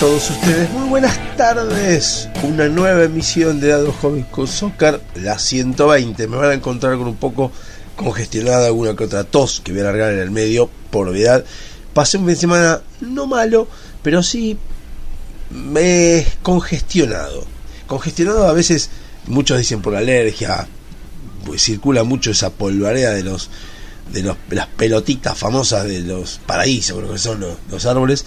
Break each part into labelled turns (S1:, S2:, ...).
S1: Todos ustedes muy buenas tardes. Una nueva emisión de Dados Hobbies con Soccer, la 120. Me van a encontrar con un poco congestionada alguna que otra tos que voy a largar en el medio, por obviedad. Pasé un fin de semana no malo, pero sí me congestionado. Congestionado a veces, muchos dicen por alergia, pues circula mucho esa polvareda de los de los, las pelotitas famosas de los paraísos, creo que son los, los árboles.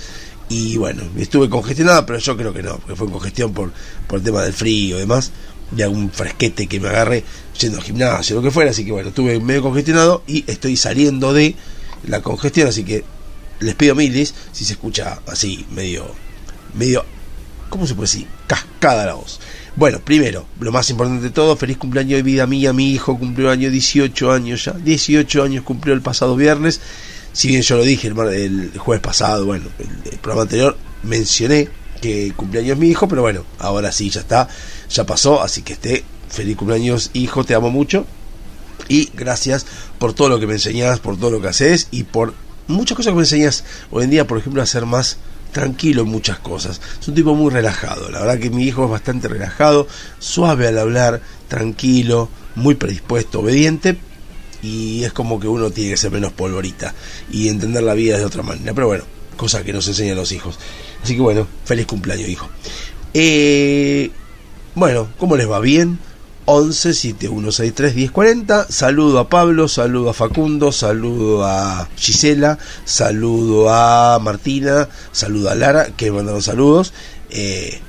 S1: Y bueno, estuve congestionado, pero yo creo que no, porque fue congestión por, por el tema del frío y demás, de algún fresquete que me agarré yendo al gimnasio, lo que fuera. Así que bueno, estuve medio congestionado y estoy saliendo de la congestión, así que les pido milis si se escucha así, medio, medio, ¿cómo se puede decir? Cascada la voz. Bueno, primero, lo más importante de todo, feliz cumpleaños de vida mía, mi hijo cumplió año 18 años ya, 18 años cumplió el pasado viernes, si bien yo lo dije el, el jueves pasado, bueno, el, programa anterior mencioné que cumpleaños mi hijo, pero bueno, ahora sí, ya está, ya pasó, así que esté, feliz cumpleaños hijo, te amo mucho, y gracias por todo lo que me enseñás, por todo lo que haces y por muchas cosas que me enseñas hoy en día, por ejemplo, a ser más tranquilo en muchas cosas. Es un tipo muy relajado, la verdad que mi hijo es bastante relajado, suave al hablar, tranquilo, muy predispuesto, obediente y es como que uno tiene que ser menos polvorita y entender la vida de otra manera. Pero bueno, cosas que nos enseñan los hijos. Así que bueno, feliz cumpleaños, hijo. Eh, bueno, ¿cómo les va? ¿Bien? 11 7163 1040. Saludo a Pablo, saludo a Facundo, saludo a Gisela, saludo a Martina, saludo a Lara, que mandaron saludos eh,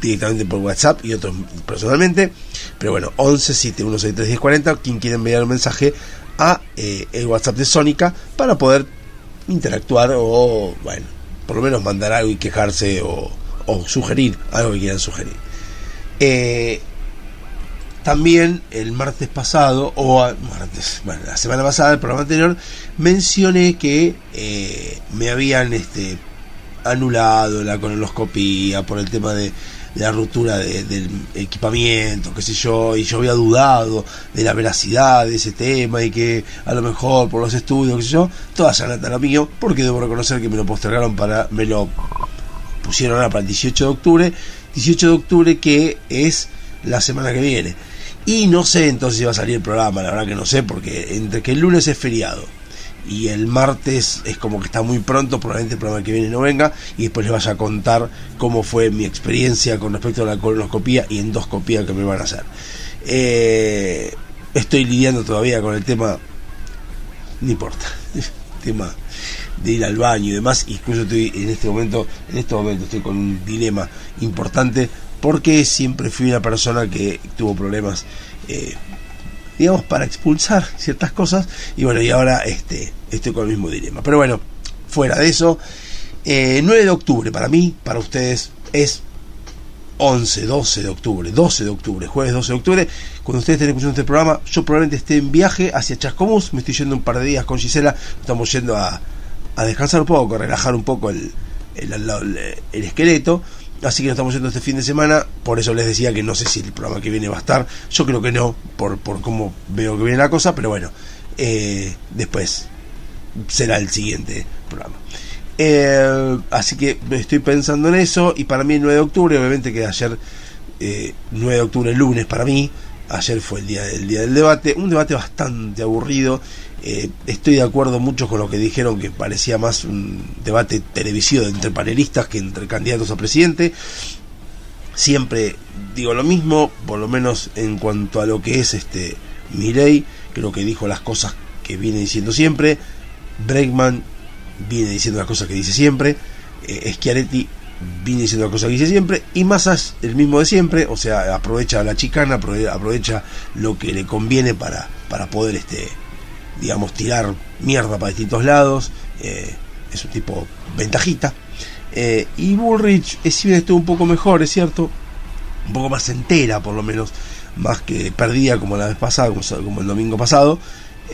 S1: directamente por WhatsApp y otros personalmente. Pero bueno, 11 7163 1040. Quien quiera enviar un mensaje a eh, el WhatsApp de Sónica para poder interactuar o, bueno, por lo menos mandar algo y quejarse o, o sugerir algo que quieran sugerir. Eh, también el martes pasado, o martes, bueno, la semana pasada, el programa anterior, mencioné que eh, me habían este, anulado la colonoscopía por el tema de, de la ruptura de- del equipamiento, qué sé yo, y yo había dudado de la veracidad de ese tema y que a lo mejor por los estudios, qué sé yo, toda esa nata era mío, porque debo reconocer que me lo postergaron para, me lo pusieron ahora para el 18 de octubre, 18 de octubre que es la semana que viene. Y no sé entonces si va a salir el programa, la verdad que no sé, porque entre que el lunes es feriado y el martes es como que está muy pronto, probablemente el programa que viene no venga, y después les vaya a contar cómo fue mi experiencia con respecto a la colonoscopía y endoscopía que me van a hacer. Eh, estoy lidiando todavía con el tema, no importa, tema de ir al baño y demás, incluso estoy en este momento, en este momento estoy con un dilema importante porque siempre fui una persona que tuvo problemas eh, digamos para expulsar ciertas cosas y bueno y ahora este estoy con el mismo dilema. Pero bueno fuera de eso eh, 9 de octubre para mí para ustedes es 11, 12 de octubre, 12 de octubre, jueves 12 de octubre, cuando ustedes estén escuchando este programa, yo probablemente esté en viaje hacia Chascomús, me estoy yendo un par de días con Gisela, estamos yendo a, a descansar un poco, a relajar un poco el, el, el- el esqueleto, así que nos estamos yendo este fin de semana, por eso les decía que no sé si el programa que viene va a estar, yo creo que no, por, por cómo veo que viene la cosa, pero bueno, eh, después será el siguiente programa. Eh, así que estoy pensando en eso y para mí el 9 de octubre, obviamente que ayer, eh, 9 de octubre, lunes para mí, ayer fue el día, el día del debate, un debate bastante aburrido, eh, estoy de acuerdo mucho con lo que dijeron que parecía más un debate televisivo entre panelistas que entre candidatos a presidente, siempre digo lo mismo, por lo menos en cuanto a lo que es este Mirei, creo que dijo las cosas que viene diciendo siempre, Bregman viene diciendo las cosas que dice siempre, eh, Schiaretti viene diciendo las cosas que dice siempre, y Massa es el mismo de siempre, o sea, aprovecha la chicana, aprovecha lo que le conviene para, para poder, este, digamos, tirar mierda para distintos lados, eh, es un tipo ventajita. Eh, y Bullrich es si un poco mejor, es cierto, un poco más entera por lo menos, más que perdida como la vez pasada, como, el domingo pasado,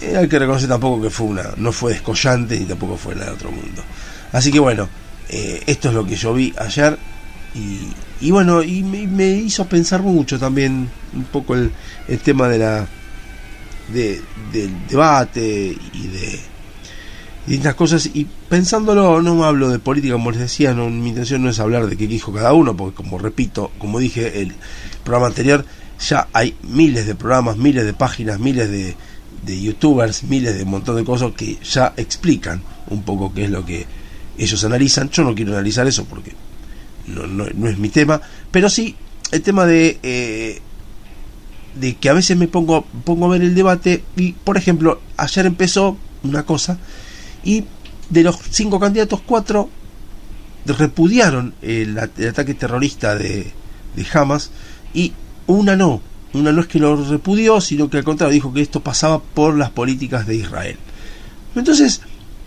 S1: eh, hay que reconocer tampoco que fue una, no fue descollante ni tampoco fue nada de otro mundo. Así que bueno, eh, esto es lo que yo vi ayer y, bueno, y me, hizo pensar mucho también un poco el, el tema de la de, del debate y de distintas cosas y pensándolo no hablo de política como les decía no, mi intención no es hablar de qué dijo cada uno porque como repito como dije el programa anterior ya hay miles de programas miles de páginas miles de, de youtubers miles de montón de cosas que ya explican un poco qué es lo que ellos analizan. Yo no quiero analizar eso porque no, no, es mi tema, pero sí el tema de, eh, de que a veces me pongo, pongo a ver el debate y, por ejemplo, ayer empezó una cosa y de los cinco candidatos, cuatro repudiaron el, ataque terrorista de, de Hamas y una no. Una no es que lo repudió, sino que al contrario dijo que esto pasaba por las políticas de Israel. Entonces,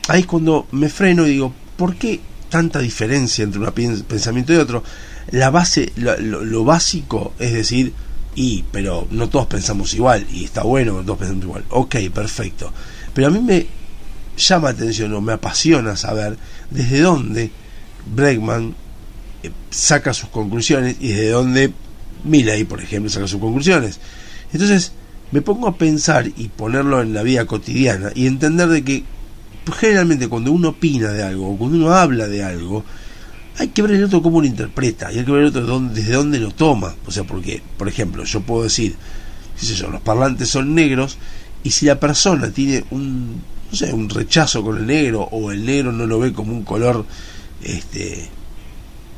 S1: ahí es cuando me freno y digo, ¿por qué tanta diferencia entre un pensamiento y otro? La base, lo, básico es decir, y, pero no todos pensamos igual, y está bueno que todos pensamos igual. Ok, perfecto. Pero a mí me llama la atención o me apasiona saber desde dónde Bregman eh, saca sus conclusiones y desde dónde Milley, por ejemplo, saca sus conclusiones. Entonces, me pongo a pensar y ponerlo en la vida cotidiana y entender de que generalmente cuando uno opina de algo o cuando uno habla de algo, hay que ver el otro cómo lo interpreta y hay que ver el otro desde dónde lo toma. O sea, porque, por ejemplo, yo puedo decir, qué sé yo, los parlantes son negros y si la persona tiene un, no sé, un rechazo con el negro o el negro no lo ve como un color este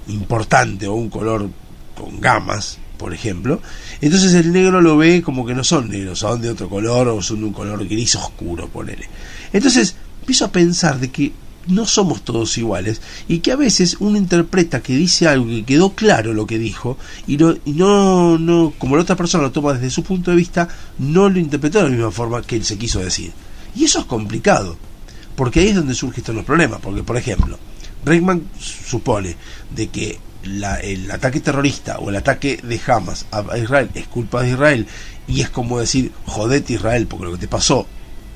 S1: importante o un color con gamas, por ejemplo, entonces el negro lo ve como que no son negros, son de otro color o son de un color gris oscuro, ponele. Entonces, empiezo a pensar de que no somos todos iguales y que a veces uno interpreta que dice algo que quedó claro lo que dijo y no, y no, no como la otra persona lo toma desde su punto de vista, no lo interpretó de la misma forma que él se quiso decir. Y eso es complicado, porque ahí es donde surgen estos problemas, porque por ejemplo, Reitman supone de que el ataque terrorista o el ataque de Hamas a Israel es culpa de Israel y es como decir jodete Israel porque lo que te pasó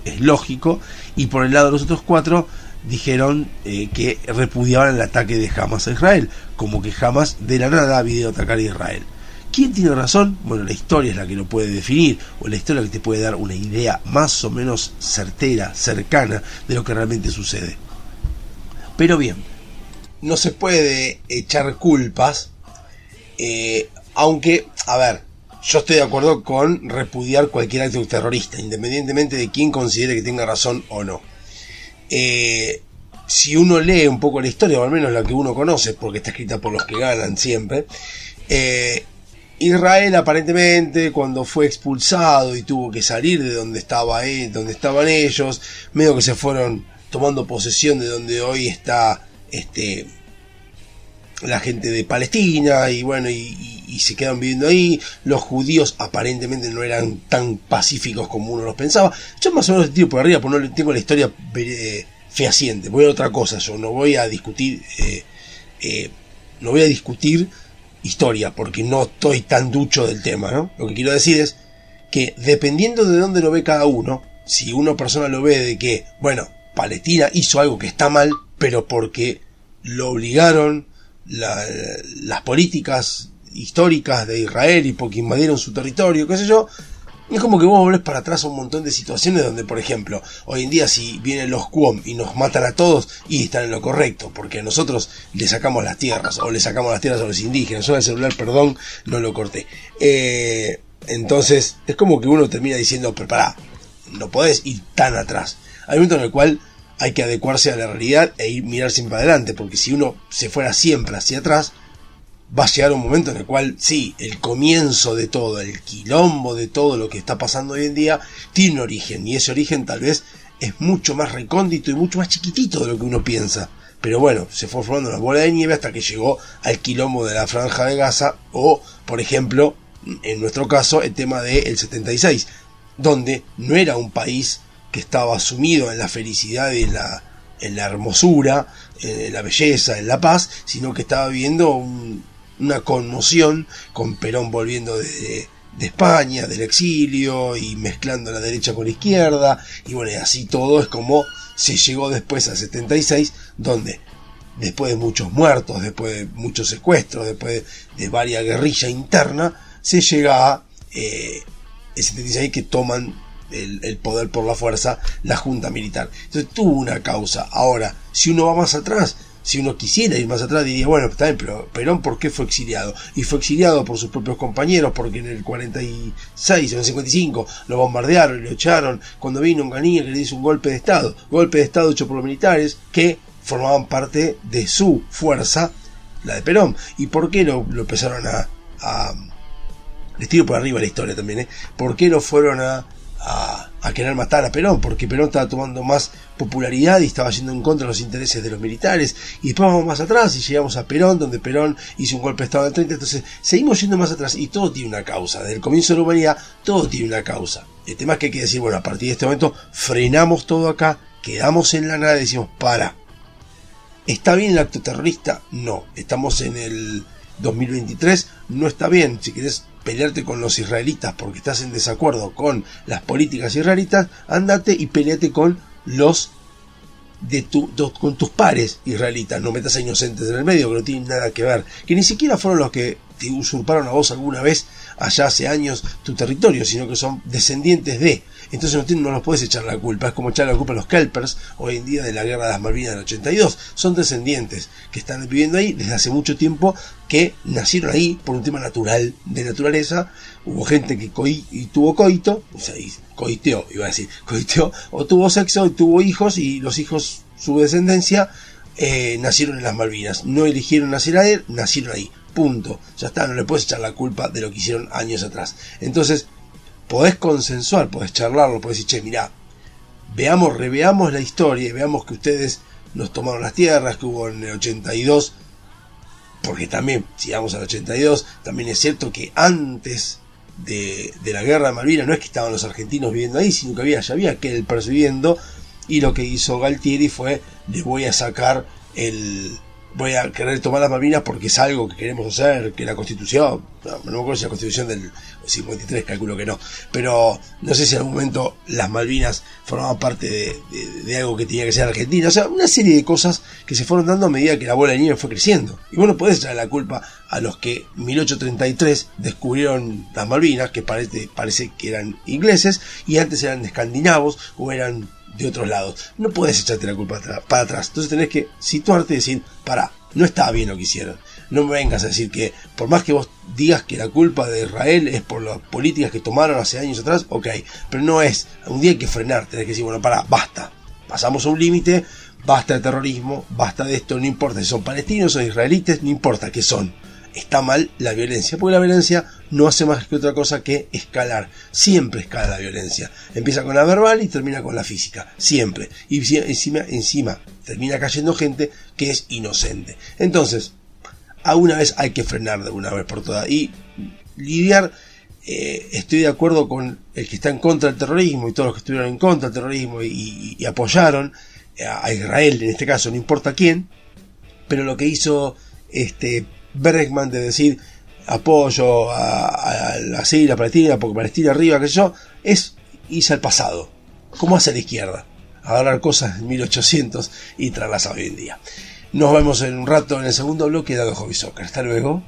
S1: es lógico, y por el lado de los otros cuatro dijeron eh, que repudiaban el ataque de Hamas a Israel, como que Hamas de la nada había atacar a Israel. ¿Quién tiene razón? Bueno, la historia es la que lo puede definir, o la historia que te puede dar una idea más o menos certera, cercana de lo que realmente sucede. Pero bien, no se puede echar culpas, eh, aunque, a ver, yo estoy de acuerdo con repudiar cualquier acto terrorista, independientemente de quién considere que tenga razón o no. Eh, si uno lee un poco la historia, o al menos la que uno conoce, porque está escrita por los que ganan siempre, eh, Israel aparentemente cuando fue expulsado y tuvo que salir de donde estaba donde estaban ellos, medio que se fueron tomando posesión de donde hoy está este la gente de Palestina y bueno y, se quedan viviendo ahí. Los judíos aparentemente no eran tan pacíficos como uno los pensaba. Yo más o menos tiro por arriba porque no tengo la historia eh, fehaciente. Voy a otra cosa yo no voy a discutir eh, eh, no voy a discutir historia porque no estoy tan ducho del tema ¿no? lo que quiero decir es que dependiendo de dónde lo ve cada uno si una persona lo ve de que bueno Palestina hizo algo que está mal pero porque lo obligaron las políticas históricas de Israel y porque invadieron su territorio, qué sé yo, es como que vos volvés para atrás a un montón de situaciones donde, por ejemplo, hoy en día si vienen los Cuom y nos matan a todos, y están en lo correcto, porque nosotros le sacamos las tierras, o le sacamos las tierras a los indígenas, yo el celular, perdón, no lo corté. Eh, entonces, es como que uno termina diciendo, pero pará, no podés ir tan atrás. Hay un momento en el cual hay que adecuarse a la realidad e ir mirar siempre adelante, porque si uno se fuera siempre hacia atrás, va a llegar un momento en el cual, sí, el comienzo de todo, el quilombo de todo lo que está pasando hoy en día, tiene un origen, y ese origen tal vez es mucho más recóndito y mucho más chiquitito de lo que uno piensa. Pero bueno, se fue formando una bola de nieve hasta que llegó al quilombo de la franja de Gaza o, por ejemplo, en nuestro caso, el tema del 76, donde no era un país que estaba sumido en la felicidad y en la, en la hermosura, en la belleza, en la paz, sino que estaba viviendo una conmoción con Perón volviendo de, de España, del exilio y mezclando la derecha con la izquierda. Y bueno, y así todo es como se llegó después al 76 donde después de muchos muertos, después de muchos secuestros, después de, varias guerrilla interna, se llega a eh, el 76 que toman el, poder por la fuerza la junta militar. Entonces tuvo una causa. Ahora, si uno va más atrás, si uno quisiera ir más atrás, diría, bueno, está bien, pero Perón, ¿por qué fue exiliado? Y fue exiliado por sus propios compañeros, porque en el 46 o en el 55 lo bombardearon y lo echaron. Cuando vino un ganilla que le hizo un golpe de Estado, golpe de Estado hecho por los militares que formaban parte de su fuerza, la de Perón. ¿Y por qué lo, lo empezaron a, a... Les tiro por arriba la historia también, ¿eh? ¿Por qué lo fueron a, a, querer matar a Perón, porque Perón estaba tomando más popularidad y estaba yendo en contra de los intereses de los militares. Y después vamos más atrás y llegamos a Perón, donde Perón hizo un golpe de Estado en el 30. Entonces seguimos yendo más atrás y todo tiene una causa. Desde el comienzo de la humanidad, todo tiene una causa. El tema es que hay que decir, bueno, a partir de este momento frenamos todo acá, quedamos en la nada y decimos, para. ¿Está bien el acto terrorista? No. Estamos en el 2023, no está bien. Si querés pelearte con los israelitas porque estás en desacuerdo con las políticas israelitas, andate y peleate con los de tu, con tus pares israelitas, no metas a inocentes en el medio que no tienen nada que ver, que ni siquiera fueron los que te usurparon a vos alguna vez allá hace años tu territorio, sino que son descendientes de. Entonces no, los puedes echar la culpa, es como echar la culpa a los Kelpers hoy en día de la guerra de las Malvinas del 82. Son descendientes que están viviendo ahí desde hace mucho tiempo, que nacieron ahí por un tema natural, de naturaleza. Hubo gente que y tuvo coito, o sea, y coiteó, iba a decir, coiteó, o tuvo sexo y tuvo hijos, y los hijos, su descendencia, eh, nacieron en las Malvinas. No eligieron nacer ahí, nacieron ahí. Punto. Ya está, no le puedes echar la culpa de lo que hicieron años atrás. Entonces, podés consensuar, podés charlarlo, podés decir, che, mirá, veamos, reveamos la historia y veamos que ustedes nos tomaron las tierras, que hubo en el 82, porque también, si vamos al 82, también es cierto que antes de, de, la guerra de Malvinas no es que estaban los argentinos viviendo ahí, sino que había, ya había aquel percibiendo, y lo que hizo Galtieri fue, les voy a sacar el, voy a querer tomar las Malvinas porque es algo que queremos hacer, que la constitución, no, me acuerdo si la constitución del 53, calculo que no, pero no sé si en algún momento las Malvinas formaban parte de, algo que tenía que ser Argentina, o sea, una serie de cosas que se fueron dando a medida que la bola de nieve fue creciendo. Y bueno, podés echar la culpa a los que en 1833 descubrieron las Malvinas, que parece, parece que eran ingleses, y antes eran escandinavos o eran de otros lados. No puedes echarte la culpa para atrás. Entonces tenés que situarte y decir, para, no estaba bien lo que hicieron. No me vengas a decir que, por más que vos digas que la culpa de Israel es por las políticas que tomaron hace años atrás, ok, pero no es. Un día hay que frenar, tenés que decir, bueno, para, basta. Pasamos a un límite, basta de terrorismo, basta de esto, no importa si son palestinos o israelites, no importa qué son está mal la violencia, porque la violencia no hace más que otra cosa que escalar. Siempre escala la violencia. Empieza con la verbal y termina con la física. Siempre. Y encima, encima termina cayendo gente que es inocente. Entonces, a una vez hay que frenar de una vez por todas. Y lidiar, eh, estoy de acuerdo con el que está en contra del terrorismo y todos los que estuvieron en contra del terrorismo y, y apoyaron a Israel, en este caso, no importa quién, pero lo que hizo este Bergman de decir apoyo a, la Siria, Palestina, porque Palestina arriba, que yo, es irse al pasado, como hace la izquierda, hablar cosas de 1800 y traerlas a hoy en día. Nos vemos en un rato en el segundo bloque de Hobby Soccer. Hasta luego.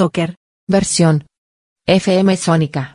S2: Soccer.
S3: Versión. FM Sónica.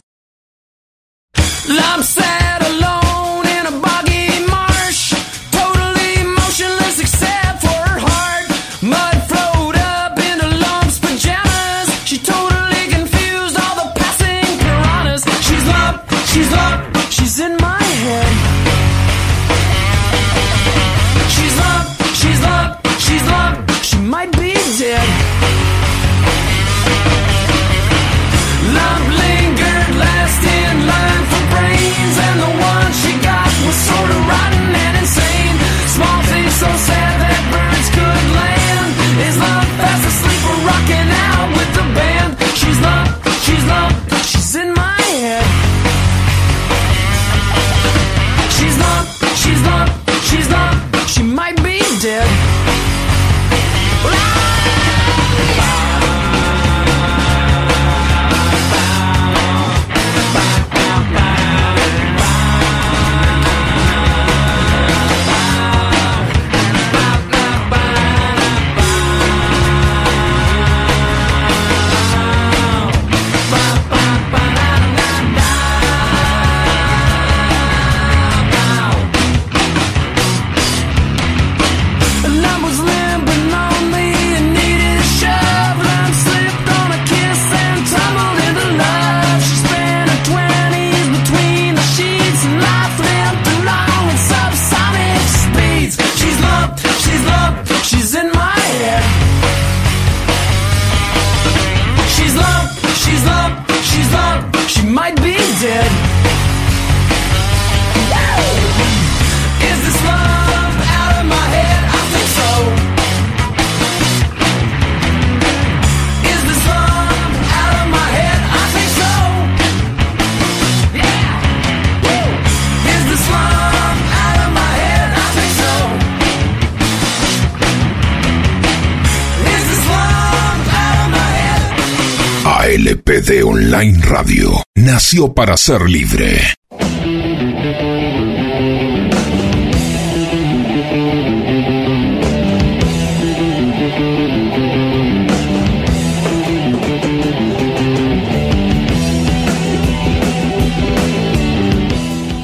S4: Radio nació para ser libre.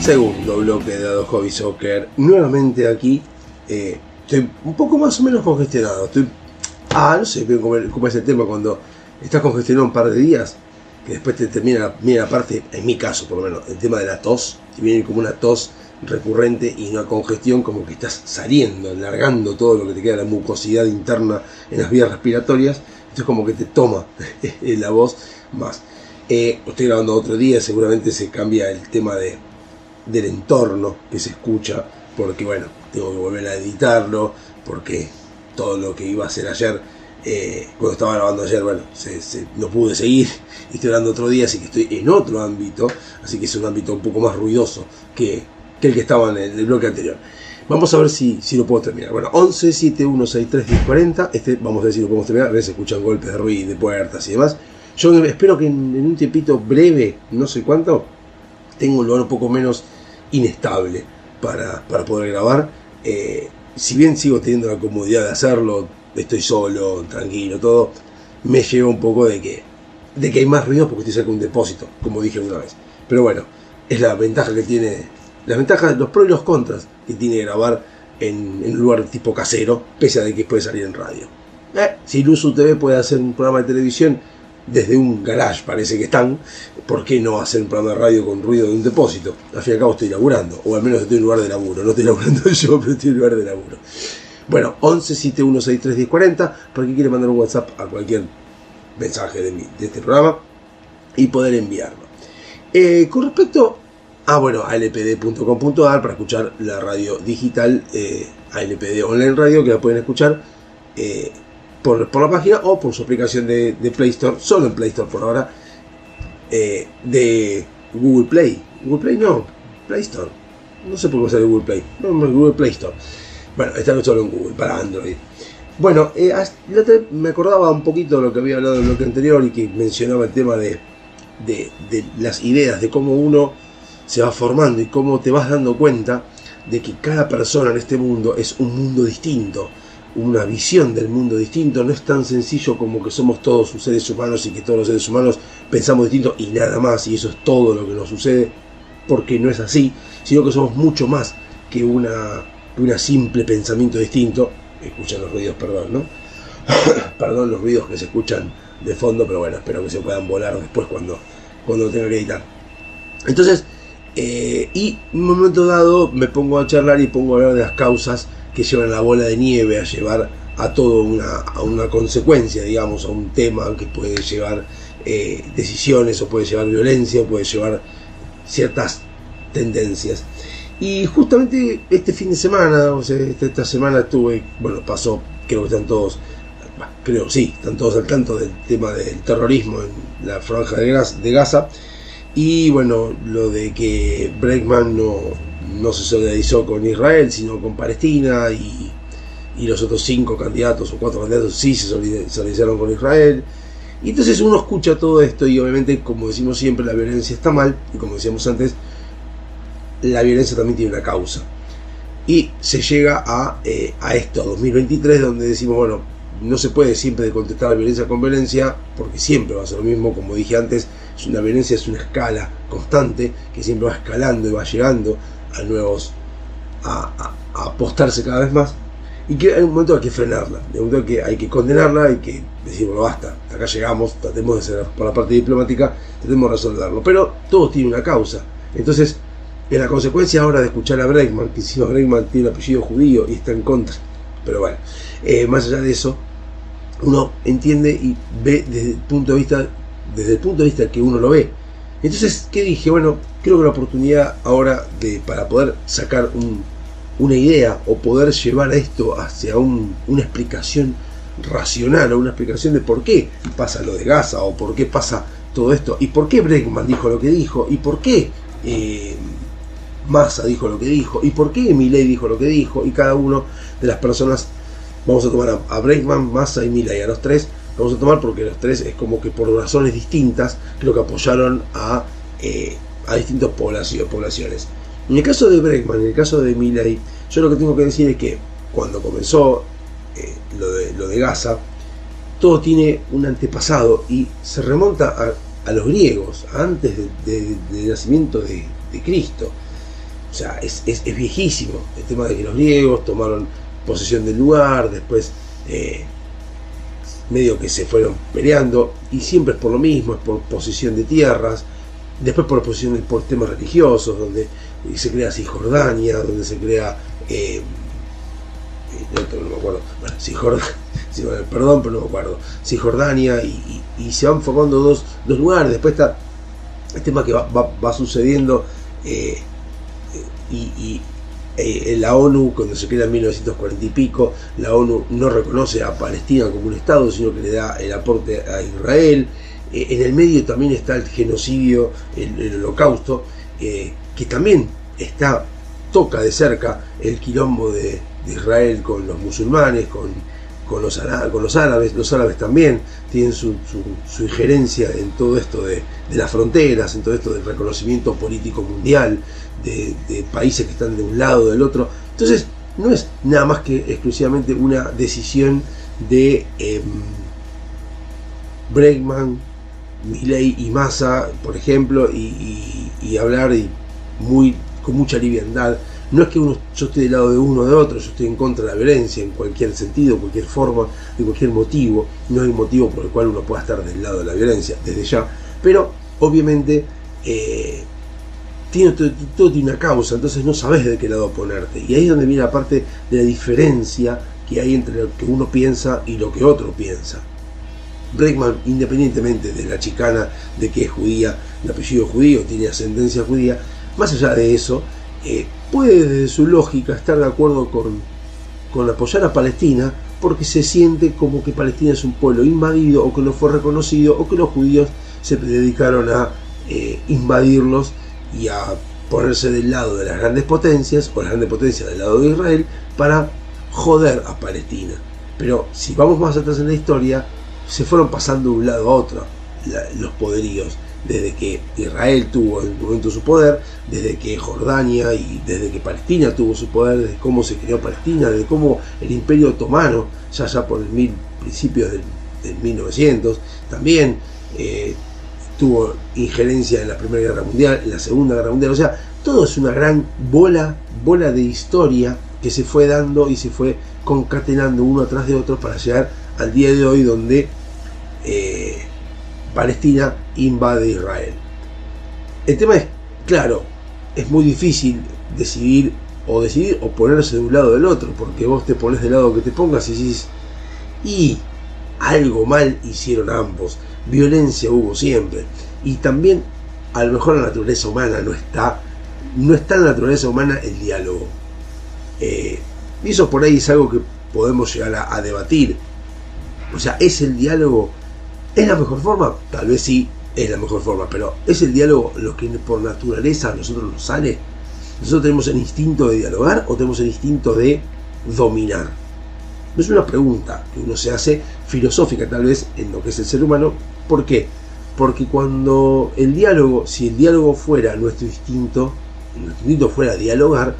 S1: Segundo bloque de Dado Hobby Soccer. Nuevamente aquí. eh, estoy un poco más o menos congestionado. Estoy. Ah, no sé cómo, cómo es el tema cuando estás congestionado un par de días. Que después te termina la, viene la parte, en mi caso por lo menos, el tema de la tos. Que viene como una tos recurrente y una congestión como que estás saliendo, largando todo lo que te queda la mucosidad interna en las vías respiratorias. Entonces como que te toma la voz más. Eh, estoy grabando otro día, seguramente se cambia el tema de, del entorno que se escucha, porque bueno, tengo que volver a editarlo, porque todo lo que iba a hacer ayer, eh, cuando estaba grabando ayer, bueno, no pude seguir, estoy grabando otro día, así que estoy en otro ámbito, así que es un ámbito un poco más ruidoso que, que el que estaba en el, bloque anterior. Vamos a ver si, si lo puedo terminar. Bueno, 11 7163 1040. Este, vamos a ver si lo podemos terminar. A veces escuchan golpes de ruido, de puertas y demás. Yo espero que en, en un tiempito breve, no sé cuánto, tenga un lugar un poco menos inestable para, para poder grabar. Eh, si bien sigo teniendo la comodidad de hacerlo, estoy solo, tranquilo, todo, me lleva un poco de que, de que hay más ruido porque estoy cerca de un depósito, como dije una vez. Pero bueno, es la ventaja que tiene, las ventajas, los pros y los contras que tiene grabar en, en un lugar tipo casero, pese a de que puede salir en radio. Eh, si Luzu TV puede hacer un programa de televisión desde un garage, parece que están, ¿por qué no hacer un programa de radio con ruido de un depósito? Al fin y al cabo estoy laburando, o al menos estoy en lugar de laburo, no estoy laburando yo, pero estoy en lugar de laburo. Bueno, 11 7163 1040, por aquí quiere mandar un WhatsApp a cualquier mensaje de, mi, de este programa y poder enviarlo. Eh, con respecto a, bueno, a lpd.com.ar para escuchar la radio digital, eh, ALPD Online Radio, que la pueden escuchar eh, por, por la página o por su aplicación de, de Play Store, solo en Play Store por ahora, eh, de Google Play. Google Play no, Play Store. No sé por qué sale Google Play. No, Google Play Store. Bueno, está solo en Google, para Android. Bueno, eh, me acordaba un poquito de lo que había hablado en el bloque anterior y que mencionaba el tema de, de, de las ideas, de cómo uno se va formando y cómo te vas dando cuenta de que cada persona en este mundo es un mundo distinto, una visión del mundo distinto, no es tan sencillo como que somos todos seres humanos y que todos los seres humanos pensamos distinto y nada más, y eso es todo lo que nos sucede, porque no es así, sino que somos mucho más que una, una simple pensamiento distinto. Escuchan los ruidos, perdón, ¿no? perdón los ruidos que se escuchan de fondo, pero bueno, espero que se puedan volar después cuando, cuando tenga que editar. Entonces, eh, y en un momento dado me pongo a charlar y pongo a hablar de las causas que llevan la bola de nieve a llevar a todo una, a una consecuencia, digamos, a un tema que puede llevar eh, decisiones o puede llevar violencia o puede llevar ciertas tendencias. Y justamente este fin de semana, o sea, esta, esta semana estuve, bueno, pasó, creo que están todos, creo sí, están todos al tanto del tema del terrorismo en la franja de Gaza, y bueno, lo de que Bregman no, no se solidarizó con Israel, sino con Palestina, y, y los otros cinco candidatos o cuatro candidatos sí se solid- solidarizaron con Israel. Y entonces uno escucha todo esto y obviamente, como decimos siempre, la violencia está mal, y como decíamos antes, la violencia también tiene una causa. Y se llega a, eh, a esto, a 2023, donde decimos, bueno, no se puede siempre contestar la violencia con violencia, porque siempre va a ser lo mismo, como dije antes, es una violencia es una escala constante que siempre va escalando y va llegando a nuevos, a, apostarse cada vez más, y que hay un momento hay que frenarla, hay un momento que hay que condenarla, hay que decir, bueno, basta, acá llegamos, tratemos de ser por la parte diplomática, tratemos de resolverlo, pero todo tiene una causa, entonces, en la consecuencia ahora de escuchar a Bregman, que encima Bregman tiene un apellido judío y está en contra, pero bueno, eh, más allá de eso, uno entiende y ve desde el punto de vista, desde el punto de vista que uno lo ve. Entonces, ¿qué dije? Bueno, creo que la oportunidad ahora de, para poder sacar un- una idea o poder llevar esto hacia un- una explicación racional o una explicación de por qué pasa lo de Gaza o por qué pasa todo esto y por qué Bregman dijo lo que dijo y por qué eh, Massa dijo lo que dijo y por qué Milei dijo lo que dijo y cada uno de las personas vamos a tomar a, Bregman, Massa y Milei a los tres vamos a tomar porque los tres es como que por razones distintas creo que apoyaron a, eh, a distintas poblacio- poblaciones en el caso de Bregman, en el caso de Milei yo lo que tengo que decir es que cuando comenzó eh, lo, de, lo de Gaza todo tiene un antepasado y se remonta a, a los griegos, antes de- de- del nacimiento de Cristo. O sea, es, es- viejísimo. El tema de que los griegos tomaron posesión del lugar, después eh, medio que se fueron peleando, y siempre es por lo mismo, es por posesión de tierras, después por posesión por temas religiosos, donde se crea Cisjordania, donde se crea... eh, eh, no, me acuerdo, bueno, Cisjordania, perdón, pero no me acuerdo, Cisjordania, y, se van formando dos, dos lugares, después está el tema que va, va- sucediendo, eh, y, y, eh, la ONU, cuando se crea en 1940 y pico, la ONU no reconoce a Palestina como un Estado, sino que le da el aporte a Israel. Eh, en el medio también está el genocidio, el, holocausto, eh, que también está, toca de cerca el quilombo de Israel con los musulmanes, con, con, los, árabes. Los árabes también tienen su, su- injerencia en todo esto de, de las fronteras, en todo esto del reconocimiento político mundial de, países que están de un lado o del otro. Entonces, no es nada más que exclusivamente una decisión de eh, Bregman, Milley y Massa, por ejemplo, y, hablar muy, con mucha liviandad. No es que uno, yo esté del lado de uno o de otro, yo estoy en contra de la violencia en cualquier sentido, cualquier forma, de cualquier motivo. No hay motivo por el cual uno pueda estar del lado de la violencia, desde ya. Pero, obviamente, eh, tiene, todo, todo tiene una causa, entonces no sabes de qué lado ponerte. Y ahí es donde viene la parte de la diferencia que hay entre lo que uno piensa y lo que otro piensa. Bregman, independientemente de la chicana de que es judía, de apellido judío, tiene ascendencia judía, más allá de eso, eh, puede desde su lógica estar de acuerdo con, con apoyar a Palestina porque se siente como que Palestina es un pueblo invadido o que no fue reconocido o que los judíos se dedicaron a eh, invadirlos y a ponerse del lado de las grandes potencias o las grandes potencias del lado de Israel para joder a Palestina. Pero si vamos más atrás en la historia, se fueron pasando de un lado a otro la- los poderíos. Desde que Israel tuvo en un momento su poder, desde que Jordania y desde que Palestina tuvo su poder, desde cómo se creó Palestina, desde cómo el Imperio Otomano, ya ya por el mil, principios del, del 1900, también eh, tuvo injerencia en la Primera Guerra Mundial, en la Segunda Guerra Mundial. O sea, todo es una gran bola, bola de historia que se fue dando y se fue concatenando uno atrás de otro para llegar al día de hoy donde eh, Palestina invade Israel. El tema es, claro, es muy difícil decidir o decidir o ponerse de un lado del otro, porque vos te pones del lado que te pongas y decís, y algo mal hicieron ambos, violencia hubo siempre, y también a lo mejor la naturaleza humana no está, no está en la naturaleza humana el diálogo. Eh, y eso por ahí es algo que podemos llegar a, a debatir. O sea, ¿es el diálogo? ¿Es la mejor forma? Tal vez sí, es la mejor forma, pero ¿es el diálogo lo que por naturaleza a nosotros nos sale? ¿Nosotros tenemos el instinto de dialogar o tenemos el instinto de dominar? Es una pregunta que uno se hace filosófica tal vez en lo que es el ser humano. ¿Por qué? Porque cuando el diálogo, si el diálogo fuera nuestro instinto, nuestro instinto fuera dialogar,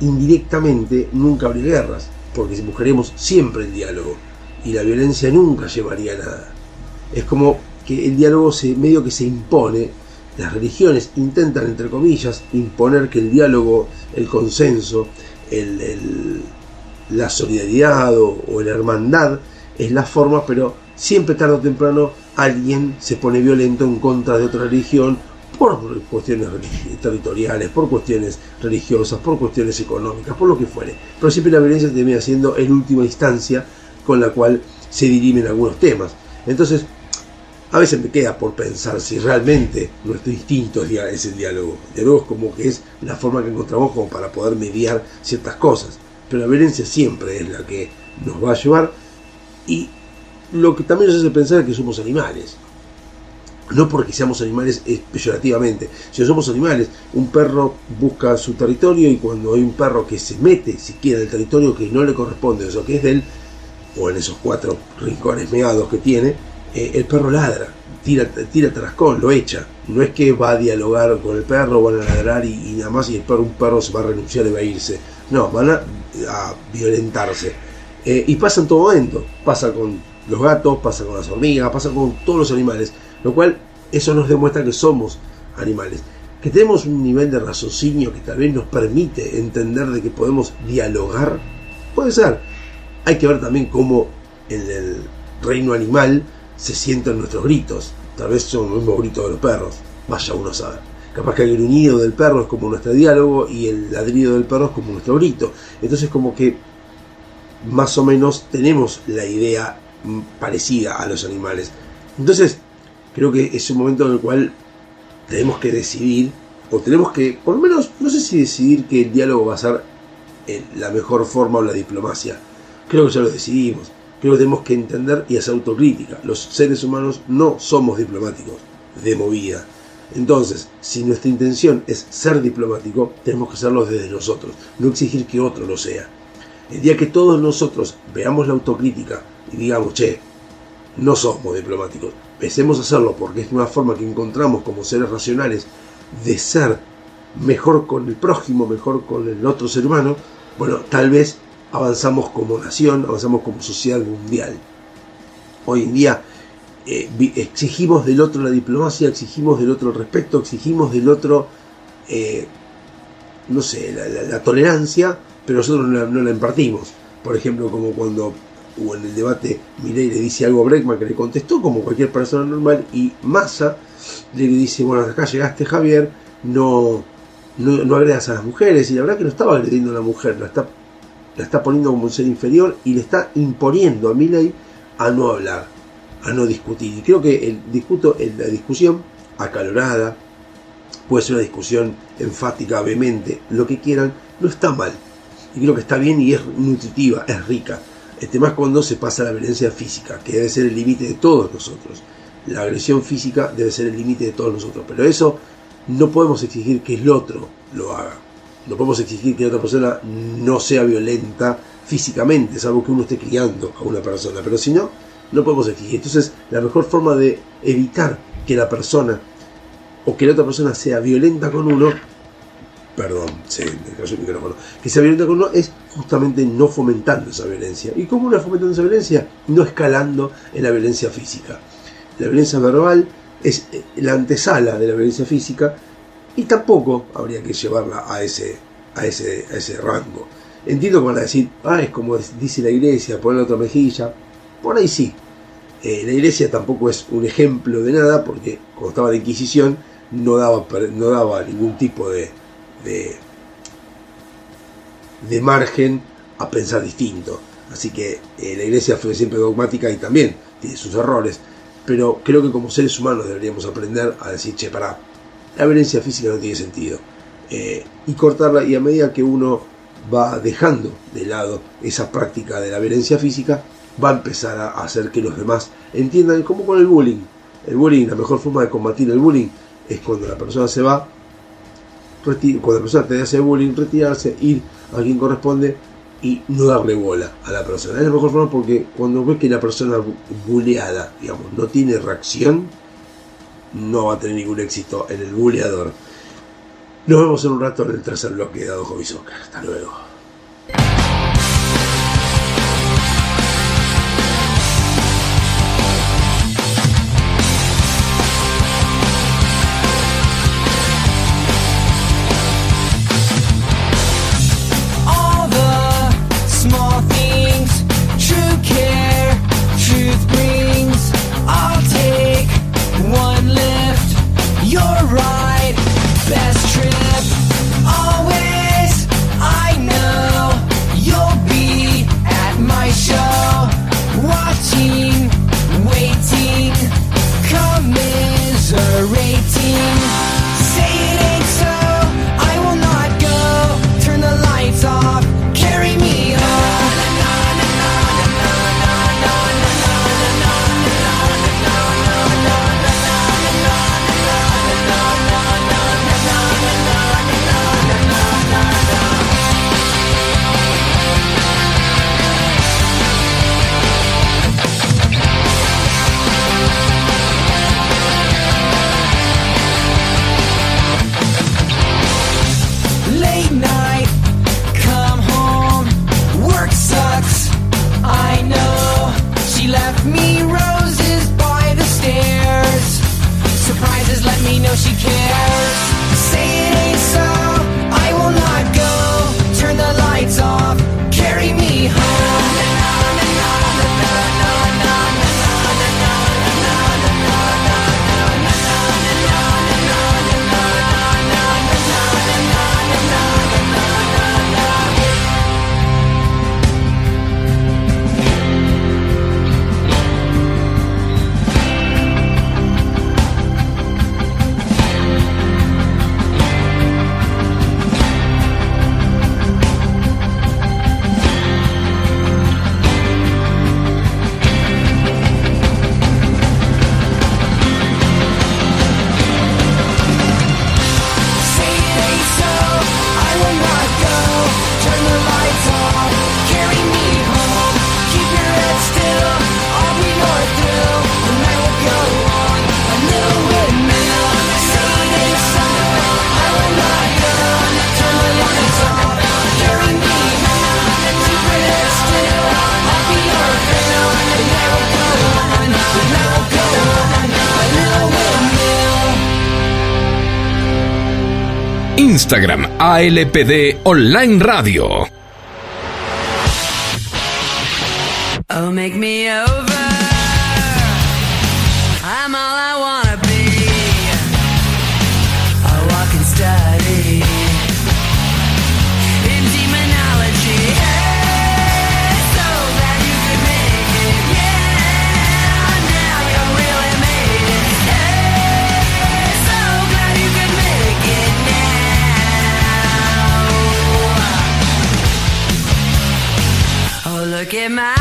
S1: indirectamente nunca habría guerras, porque buscaremos siempre el diálogo y la violencia nunca llevaría a nada. Es como que el diálogo se medio que se impone, las religiones intentan entre comillas imponer que el diálogo, el consenso, el, la solidaridad o, o la hermandad es la forma, pero siempre tarde o temprano alguien se pone violento en contra de otra religión por cuestiones territoriales, por cuestiones religiosas, por cuestiones económicas, por lo que fuere. Pero siempre la violencia termina siendo en última instancia con la cual se dirimen algunos temas. Entonces, a veces me queda por pensar si realmente nuestro instinto es, el diálogo. El diálogo es como que es la forma que encontramos como para poder mediar ciertas cosas. Pero la violencia siempre es la que nos va a llevar y lo que también nos hace pensar es que somos animales. No porque seamos animales es peyorativamente. Si somos animales, un perro busca su territorio y cuando hay un perro que se mete siquiera en el territorio que no le corresponde o eso que es de él, o en esos cuatro rincones meados que tiene, eh, el perro ladra, tira, tira tarascón, lo echa. No es que va a dialogar con el perro, van a ladrar y, nada más y el perro, un perro se va a renunciar y va a irse. No, van a, a violentarse. Eh, y pasa en todo momento. Pasa con los gatos, pasa con las hormigas, pasa con todos los animales. Lo cual eso nos demuestra que somos animales. Que tenemos un nivel de raciocinio que tal vez nos permite entender de que podemos dialogar. Puede ser. Hay que ver también cómo en el reino animal se sienten nuestros gritos. Tal vez son los mismos gritos de los perros. Vaya uno a saber. Capaz que el gruñido del perro es como nuestro diálogo y el ladrido del perro es como nuestro grito. Entonces como que más o menos tenemos la idea mm, parecida a los animales. Entonces creo que es un momento en el cual tenemos que decidir, o tenemos que, por lo menos, no sé si decidir que el diálogo va a ser eh, la mejor forma o la diplomacia. Creo que ya lo decidimos. Que tenemos que entender y hacer autocrítica. Los seres humanos no somos diplomáticos de movida. Entonces, si nuestra intención es ser diplomático, tenemos que hacerlo desde nosotros, no exigir que otro lo sea. El día que todos nosotros veamos la autocrítica y digamos, che, no somos diplomáticos, empecemos a hacerlo porque es una forma que encontramos como seres racionales de ser mejor con el prójimo, mejor con el otro ser humano, bueno, tal vez avanzamos como nación, avanzamos como sociedad mundial. Hoy en día eh, exigimos del otro la diplomacia, exigimos del otro el respeto, exigimos del otro, eh, no sé, la, tolerancia, pero nosotros no la, impartimos. Por ejemplo, como cuando hubo en el debate Milei le dice algo a Breckman que le contestó como cualquier persona normal y Massa le dice, bueno, acá llegaste Javier, no, no, no agredas a las mujeres y la verdad que no estaba agrediendo a la mujer, la está, la está poniendo como un ser inferior y le está imponiendo a Milei a no hablar, a no discutir. Y creo que el discuto, la discusión acalorada, puede ser una discusión enfática, vehemente, lo que quieran, no está mal. Y creo que está bien y es nutritiva, es rica. El tema es cuando se pasa a la violencia física, que debe ser el límite de todos nosotros. La agresión física debe ser el límite de todos nosotros. Pero eso no podemos exigir que el otro lo haga. No podemos exigir que otra persona no sea violenta físicamente, salvo que uno esté criando a una persona. Pero si no, no podemos exigir. Entonces, la mejor forma de evitar que la persona o que la otra persona sea violenta con uno, perdón, se me cayó el micrófono, que sea violenta con uno es justamente no fomentando esa violencia. ¿Y cómo no fomentando esa violencia? No escalando en la violencia física. La violencia verbal es eh, la antesala de la violencia física y tampoco habría que llevarla a ese, a ese, a ese rango. Entiendo que van a decir, ah, es como dice la iglesia, poner otra mejilla. Por ahí sí. Eh, la iglesia tampoco es un ejemplo de nada porque cuando estaba la Inquisición no daba, no daba ningún tipo de, de, de margen a pensar distinto. Así que eh, la iglesia fue siempre dogmática y también tiene sus errores. Pero creo que como seres humanos deberíamos aprender a decir, che, pará, la violencia física no tiene sentido. Eh, y cortarla, y a medida que uno va dejando de lado esa práctica de la violencia física, va a empezar a hacer que los demás entiendan, como con el bullying. El bullying, la mejor forma de combatir el bullying es cuando la persona se va, cuando la persona te hace bullying, retirarse, ir a quien corresponde y no darle bola a la persona. Es la mejor forma porque cuando ves que la persona bu- bulleada, digamos, no tiene reacción, no va a tener ningún éxito en el bulleador. Nos vemos en un rato en el tercer bloque de Dado Hobby Soccer. Hasta luego.
S5: ALPD Online Radio.
S3: Oh, make me over. Look at my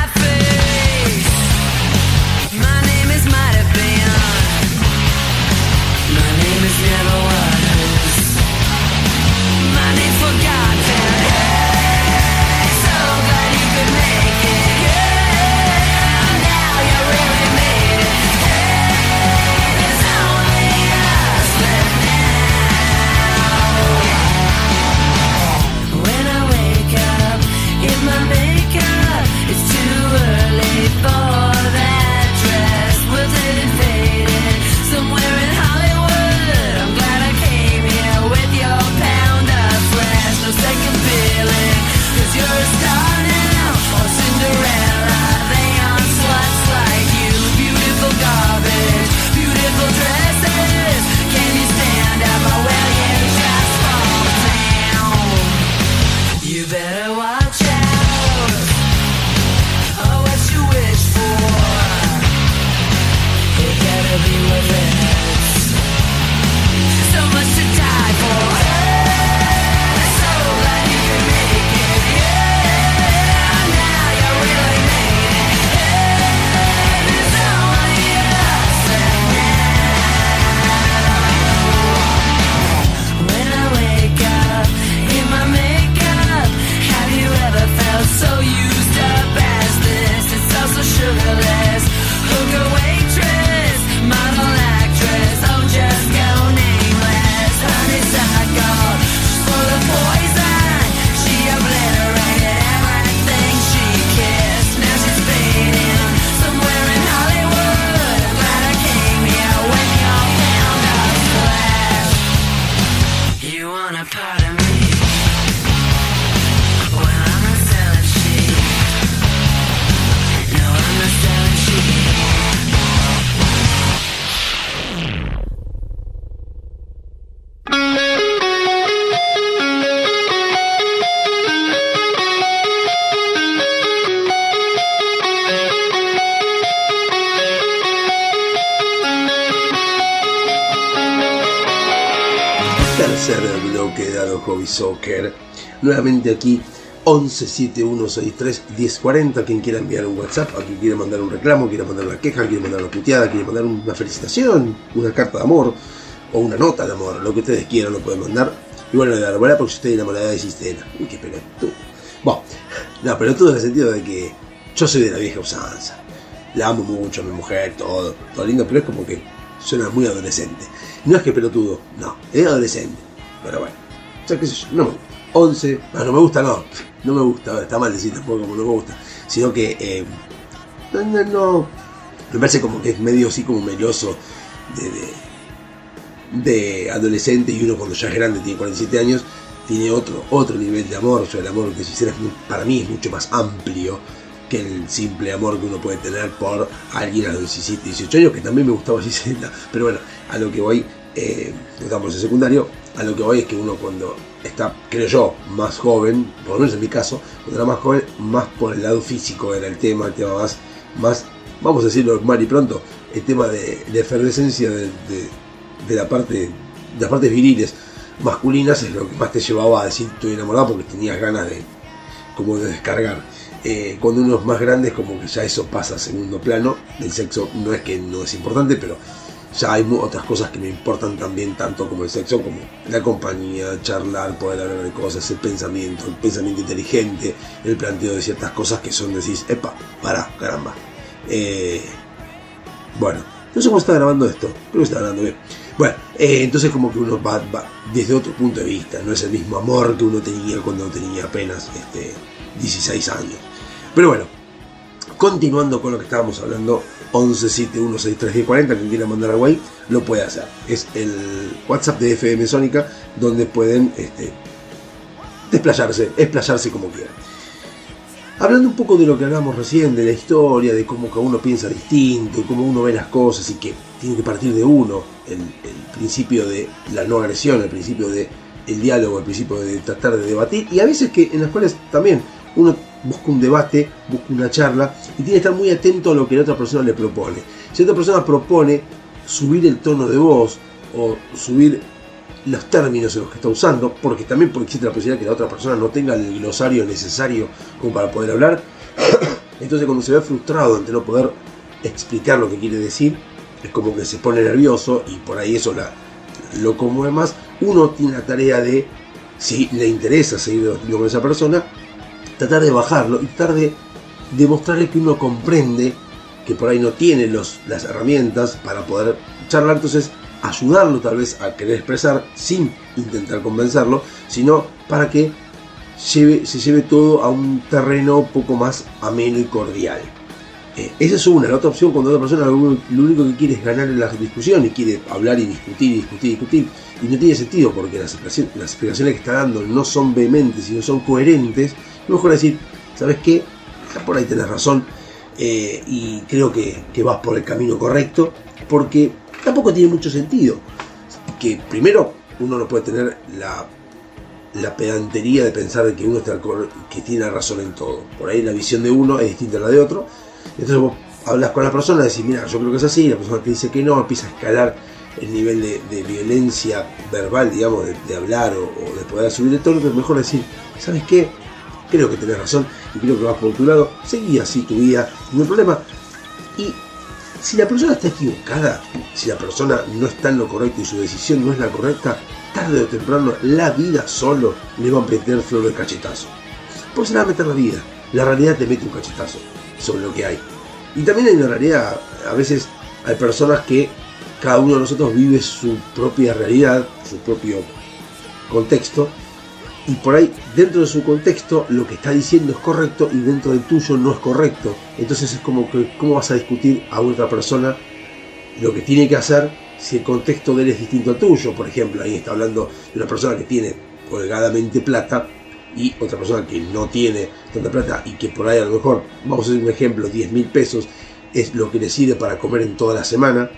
S1: Nuevamente aquí 1171631040. Quien quiera enviar un WhatsApp, a quien quiera mandar un reclamo, quiera mandar una queja, quiera mandar una puteada, quiera mandar una felicitación, una carta de amor o una nota de amor, lo que ustedes quieran lo pueden mandar. Y bueno, de la verdad, porque si usted enamorada de Sistema. Uy, qué pelotudo. Bueno, no, pelotudo en el sentido de que yo soy de la vieja usanza. La amo mucho mi mujer, todo, todo lindo, pero es como que suena muy adolescente. No es que pelotudo, no, es adolescente. Pero bueno, o sea, qué sé yo, no me gusta. 11, no, no me gusta, no, no me gusta, está mal decir tampoco como no me gusta, sino que eh, no, me parece como que es medio así como meloso de, de, adolescente y uno cuando ya es grande, tiene 47 años, tiene otro, otro nivel de amor, o sea, el amor que si hiciera para mí es mucho más amplio que el simple amor que uno puede tener por alguien a los 17, 18 años, que también me gustaba Gisela, pero bueno, a lo que voy, eh, estamos en secundario, a lo que voy es que uno cuando está, creo yo, más joven, por lo menos en mi caso, cuando era más joven, más por el lado físico era el tema, el tema más, más vamos a decirlo mal y pronto, el tema de la efervescencia de, de, la parte, de las partes viriles masculinas es lo que más te llevaba a decir estoy enamorado porque tenías ganas de como de descargar. Eh, cuando uno es más grande como que ya eso pasa a segundo plano. El sexo no es que no es importante, pero ya hay otras cosas que me importan también tanto como el sexo, como la compañía, charlar, poder hablar de cosas, el pensamiento, el pensamiento inteligente, el planteo de ciertas cosas que son decís, epa, para, caramba. Eh, bueno, no sé cómo está grabando esto, creo que está grabando bien. Bueno, eh, entonces como que uno va, va desde otro punto de vista, no es el mismo amor que uno tenía cuando tenía apenas este, 16 años. Pero bueno, Continuando con lo que estábamos hablando, 1171631040, quien quiera mandar algo ahí, lo puede hacer. Es el WhatsApp de FM Sónica, donde pueden este, desplayarse, explayarse como quieran. Hablando un poco de lo que hablamos recién, de la historia, de cómo cada uno piensa distinto, cómo uno ve las cosas y que tiene que partir de uno, el, el principio de la no agresión, el principio de el diálogo, el principio de tratar de debatir, y a veces que en las cuales también uno busca un debate, busca una charla, y tiene que estar muy atento a lo que la otra persona le propone. Si otra persona propone subir el tono de voz o subir los términos en los que está usando, porque también existe la posibilidad que la otra persona no tenga el glosario necesario como para poder hablar. Entonces cuando se ve frustrado ante no poder explicar lo que quiere decir, es como que se pone nervioso y por ahí eso la, lo conmueve más. Uno tiene la tarea de, si le interesa seguir con esa persona, tratar de bajarlo y tratar de demostrarle que uno comprende que por ahí no tiene los, las herramientas para poder charlar. Entonces ayudarlo tal vez a querer expresar sin intentar convencerlo, sino para que lleve, se lleve todo a un terreno poco más ameno y cordial. Eh, esa es una. La otra opción, cuando otra persona lo, único que quiere es ganar en la discusión y quiere hablar y discutir discutir discutir, y no tiene sentido porque las las explicaciones que está dando no son vehementes y no son coherentes, mejor decir, ¿sabes qué? Por ahí tenés razón eh, y creo que, vas por el camino correcto porque tampoco tiene mucho sentido. Que primero uno no puede tener la, pedantería de pensar de que uno está que tiene razón en todo. Por ahí la visión de uno es distinta a la de otro. Entonces vos hablas con la persona y decís, mira, yo creo que es así, la persona te dice que no, empieza a escalar el nivel de, de violencia verbal, digamos, de, de hablar o, de poder subir el tono, pero mejor decir, ¿sabes qué? Creo que tenés razón y creo que vas por tu lado, seguí así tu vida, hay problema. Y si la persona está equivocada, si la persona no está en lo correcto y su decisión no es la correcta, tarde o temprano la vida solo le va a meter flor de cachetazo. Por se la va a meter la vida. La realidad te mete un cachetazo sobre lo que hay. Y también hay una realidad, a veces hay personas que cada uno de nosotros vive su propia realidad, su propio contexto, y por ahí dentro de su contexto lo que está diciendo es correcto y dentro del tuyo no es correcto. Entonces es como que cómo vas a discutir a otra persona lo que tiene que hacer si el contexto de él es distinto al tuyo. Por ejemplo, ahí está hablando de una persona que tiene holgadamente plata y otra persona que no tiene tanta plata y que por ahí a lo mejor, vamos a hacer un ejemplo, 10 mil pesos es lo que le sirve para comer en toda la semana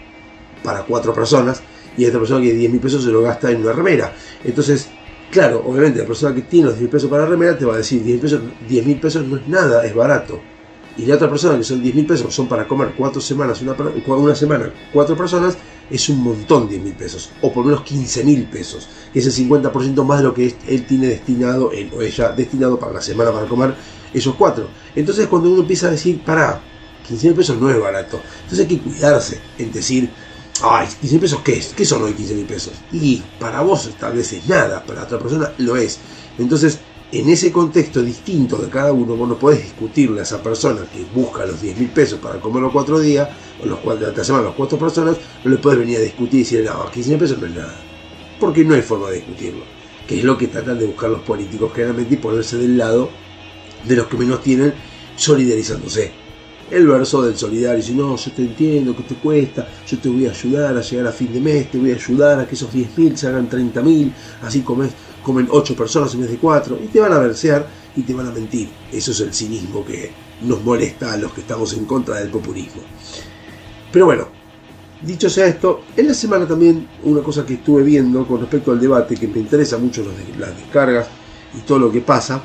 S1: para cuatro personas y esta persona que 10 mil pesos se lo gasta en una remera. Entonces, claro, obviamente la persona que tiene los 10 mil pesos para la remera te va a decir 10 mil pesos, 10 mil pesos no es nada, es barato. Y la otra persona que son 10 mil pesos, son para comer cuatro semanas, una, una semana, cuatro personas, es un montón 10 mil pesos, o por lo menos 15 mil pesos, que es el 50% más de lo que él tiene destinado, o ella destinado para la semana para comer esos cuatro. Entonces cuando uno empieza a decir, para, 15 mil pesos no es barato, entonces hay que cuidarse en decir, ay, 15 mil pesos, ¿qué es? ¿Qué son hoy 15 mil pesos? Y para vos tal vez es nada, para otra persona lo es. Entonces, en ese contexto distinto de cada uno, vos no podés discutirle a esa persona que busca los 10 mil pesos para comer los cuatro días, o los cuatro la semana, los cuatro personas, no le podés venir a discutir y decirle, no, 15 mil pesos no es nada. Porque no hay forma de discutirlo. Que es lo que tratan de buscar los políticos generalmente y ponerse del lado de los que menos tienen, solidarizándose. El verso del solidario, si no, yo te entiendo que te cuesta, yo te voy a ayudar a llegar a fin de mes, te voy a ayudar a que esos 10.000 se hagan 30.000, así comes, comen 8 personas en vez de 4, y te van a versear y te van a mentir. Eso es el cinismo que nos molesta a los que estamos en contra del populismo. Pero bueno, dicho sea esto, en la semana también una cosa que estuve viendo con respecto al debate, que me interesa mucho las descargas y todo lo que pasa,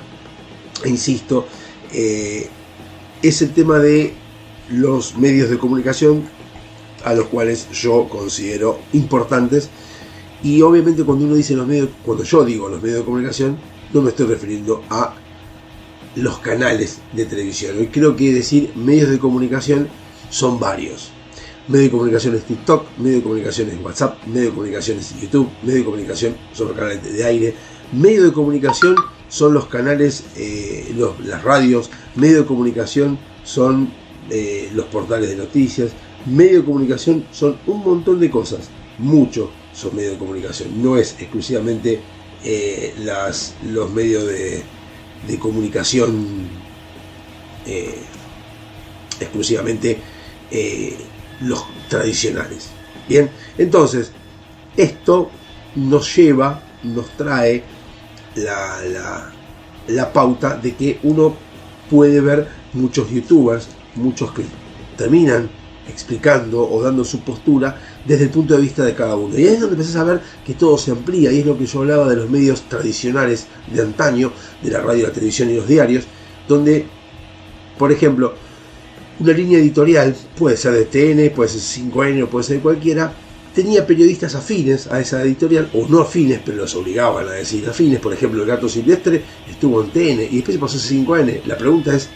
S1: e insisto, eh, es el tema de los medios de comunicación a los cuales yo considero importantes y obviamente cuando uno dice los medios, cuando yo digo los medios de comunicación, no me estoy refiriendo a los canales de televisión. Hoy creo que decir medios de comunicación son varios. Medio de comunicación es TikTok, medio de comunicación es WhatsApp, medio de comunicación es YouTube, medio de comunicación son los canales de aire, medio de comunicación son los canales, eh, las radios, medio de comunicación son eh, los portales de noticias, medio de comunicación son un montón de cosas, mucho son medios de comunicación, no es exclusivamente eh, las, los medios de, de comunicación eh, exclusivamente los tradicionales. Bien, entonces, esto nos lleva, nos trae la, la, la pauta de que uno puede ver muchos youtubers, muchos que terminan explicando o dando su postura desde el punto de vista de cada uno. Y ahí es donde empezás a ver que todo se amplía, y es lo que yo hablaba de los medios tradicionales de antaño, de la radio, la televisión y los diarios, donde, por ejemplo, una línea editorial, puede ser de TN, puede ser 5N o puede ser de cualquiera, tenía periodistas afines a esa editorial, o no afines, pero los obligaban a decir afines. Por ejemplo, el Gato Silvestre estuvo en TN y después pasó a 5N. La pregunta es,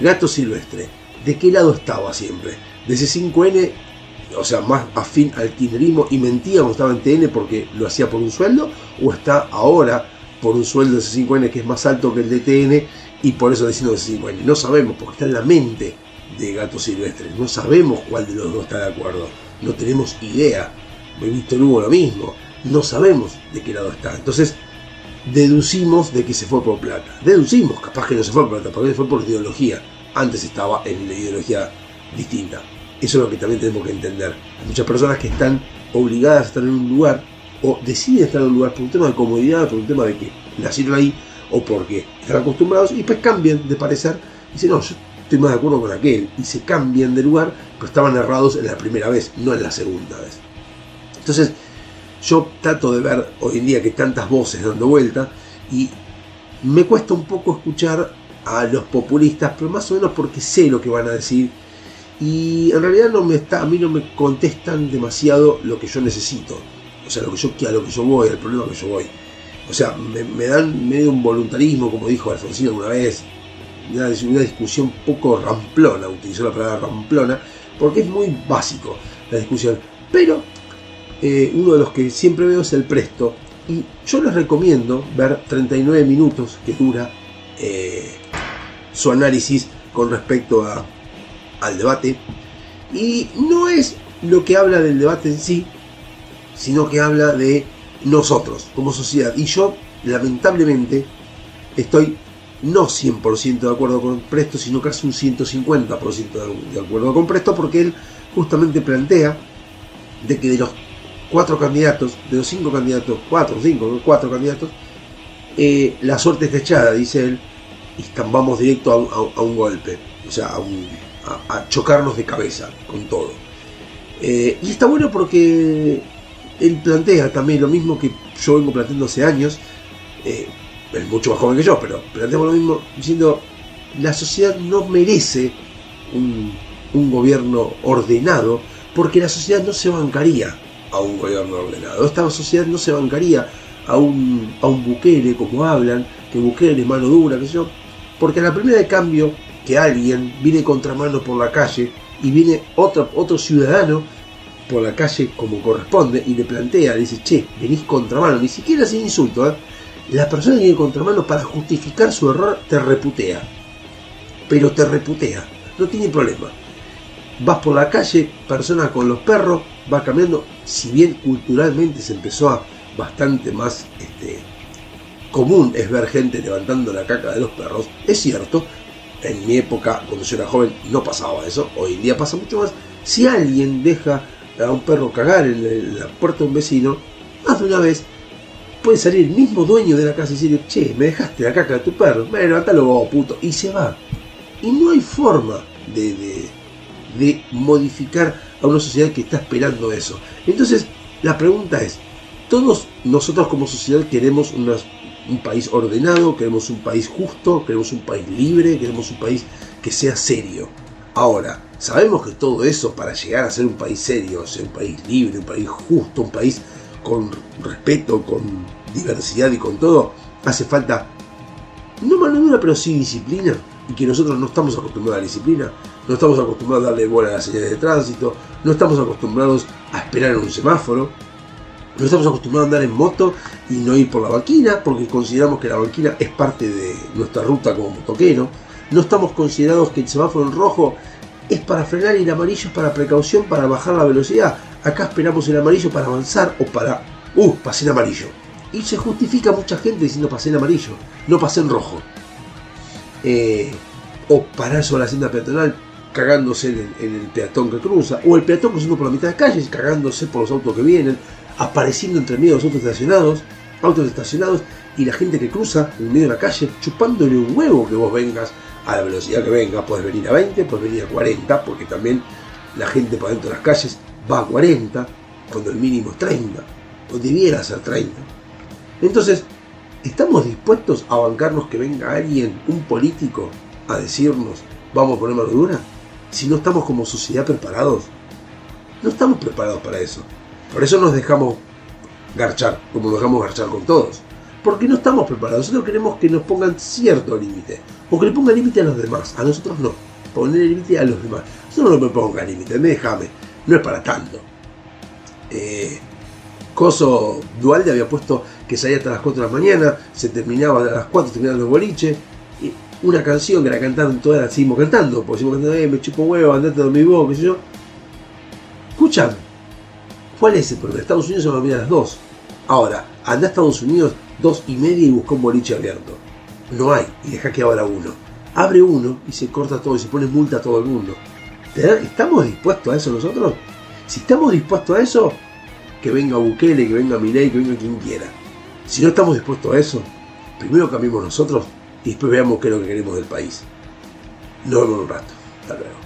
S1: Gato Silvestre, ¿de qué lado estaba siempre? ¿De ese 5N, o sea, más afín al kirchnerismo y mentía cuando estaba en TN porque lo hacía por un sueldo? ¿O está ahora por un sueldo de ese 5N que es más alto que el de TN y por eso diciendo ese 5N? No sabemos, porque está en la mente de Gato Silvestre. No sabemos cuál de los dos está de acuerdo. No tenemos idea. En Hugo lo mismo. No sabemos de qué lado está. Entonces, deducimos de que se fue por plata. Deducimos, capaz que no se fue por plata, porque fue por ideología. Antes estaba en la ideología distinta. Eso es lo que también tenemos que entender. Hay muchas personas que están obligadas a estar en un lugar o deciden estar en un lugar por un tema de comodidad, por un tema de que nacieron ahí o porque están acostumbrados y después cambian de parecer dicen, no, yo estoy más de acuerdo con aquel y se cambian de lugar, pero estaban errados en la primera vez, no en la segunda vez. Entonces, yo trato de ver hoy en día que tantas voces dando vuelta y me cuesta un poco escuchar a los populistas, pero más o menos porque sé lo que van a decir y en realidad no me está, a mí no me contestan demasiado lo que yo necesito, o sea, lo que yo, a lo que yo voy, al problema que yo voy. O sea, me, dan medio un voluntarismo, como dijo Alfonsino una vez, una, discusión poco ramplona, utilizó la palabra ramplona, porque es muy básico la discusión. Pero eh, uno de los que siempre veo es el Presto, y yo les recomiendo ver 39 minutos que dura eh, su análisis con respecto a, al debate. Y no es lo que habla del debate en sí, sino que habla de nosotros como sociedad. Y yo, lamentablemente, estoy no 100% de acuerdo con Presto, sino casi un 150% de acuerdo con Presto, porque él justamente plantea de que de los cuatro candidatos, de los cinco candidatos, cuatro, cinco, cuatro candidatos, eh, la suerte está echada, dice él, y vamos directo a, un- golpe, o sea, a chocarnos de cabeza con todo. Eh, y está bueno porque él plantea también lo mismo que yo vengo planteando hace años, eh, es mucho más joven que yo, pero planteamos lo mismo diciendo, la sociedad no merece un, gobierno ordenado, porque la sociedad no se bancaría a un gobierno ordenado. Esta sociedad no se bancaría a un, a un Bukele, como hablan, que Bukele es mano dura, sé yo, porque a la primera de cambio que alguien viene contramano por la calle y viene otro, otro ciudadano por la calle como corresponde y le plantea, le dice, che, venís contramano, ni siquiera sin insulto, ¿eh? La persona que viene contramano para justificar su error te reputea, pero te reputea, no tiene problema. Vas por la calle, persona con los perros, va cambiando, si bien culturalmente se empezó a bastante más este, común es ver gente levantando la caca de los perros, es cierto, en mi época, cuando yo era joven, no pasaba eso, hoy en día pasa mucho más. Si alguien deja a un perro cagar en la- en la puerta de un vecino, más de una vez puede salir el mismo dueño de la casa y decirle, che, me dejaste la caca de tu perro, bueno, levantalo vos, puto, y se va. Y no hay forma de, de, modificar a una sociedad que está esperando eso. Entonces, la pregunta es, todos nosotros como sociedad queremos un país ordenado, queremos un país justo, queremos un país libre, queremos un país que sea serio. Ahora, sabemos que todo eso para llegar a ser un país serio, ser un país libre, un país justo, un país con respeto, con diversidad y con todo, hace falta no mano dura, pero sí disciplina. Y que nosotros no estamos acostumbrados a la disciplina, no estamos acostumbrados a darle bola a las señales de tránsito, no estamos acostumbrados a esperar en un semáforo, no estamos acostumbrados a andar en moto y no ir por la banquina, porque consideramos que la banquina es parte de nuestra ruta como motoquero. No estamos considerados que el semáforo en rojo es para frenar y el amarillo es para precaución, para bajar la velocidad. Acá esperamos el amarillo para avanzar o para... ¡Uh! Pasé en amarillo. Y se justifica mucha gente diciendo pasé en amarillo, no pasé en rojo. Eh,
S6: o parar sobre la senda peatonal cagándose en el, peatón que cruza, o el peatón cruzando por la mitad de la calle cagándose por los autos que vienen, apareciendo entre medio de los autos estacionados, autos estacionados y la gente que cruza en medio de la calle chupándole un huevo que vos vengas a la velocidad que vengas, puedes venir a 20, puedes venir a 40, porque también la gente por dentro de las calles va a 40, cuando el mínimo es 30, o debiera ser 30. Entonces, ¿estamos dispuestos a bancarnos que venga alguien, un político, a decirnos, vamos a poner dura? Si no estamos como sociedad preparados. No estamos preparados para eso. Por eso nos dejamos garchar, como dejamos garchar con todos. Porque no estamos preparados. Nosotros queremos que nos pongan cierto límite. O que le pongan límite a los demás. A nosotros no. Poner límite a los demás. Yo no me ponga límite, me déjame. No es para tanto. Eh, Coso Dualde había puesto que salía hasta las 4 de la mañana, se terminaba a las 4, terminaban los boliches. Y una canción que la cantaron todas, la seguimos cantando, porque seguimos cantando, eh, me chupo huevo, andate a dormir vos, qué sé yo. Escuchan, ¿cuál es el problema? Estados Unidos se va a dormir a las 2. Ahora, anda a Estados Unidos 2 y media y busca un boliche abierto. No hay, y deja que abra uno. Abre uno y se corta todo y se pone multa a todo el mundo. ¿Estamos dispuestos a eso nosotros? Si estamos dispuestos a eso, que venga Bukele, que venga Milei, que venga quien quiera. Si no estamos dispuestos a eso, primero cambiemos nosotros y después veamos qué es lo que queremos del país. Nos vemos en un rato. Hasta luego.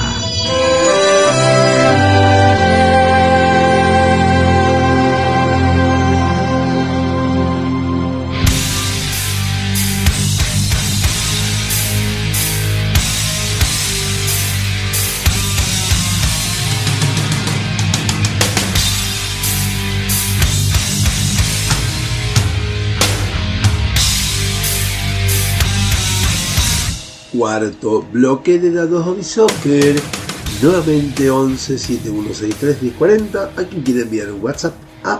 S1: Cuarto bloque de dados hobby soccer. Nuevamente 11 7163 1040. A quien quiere enviar un WhatsApp a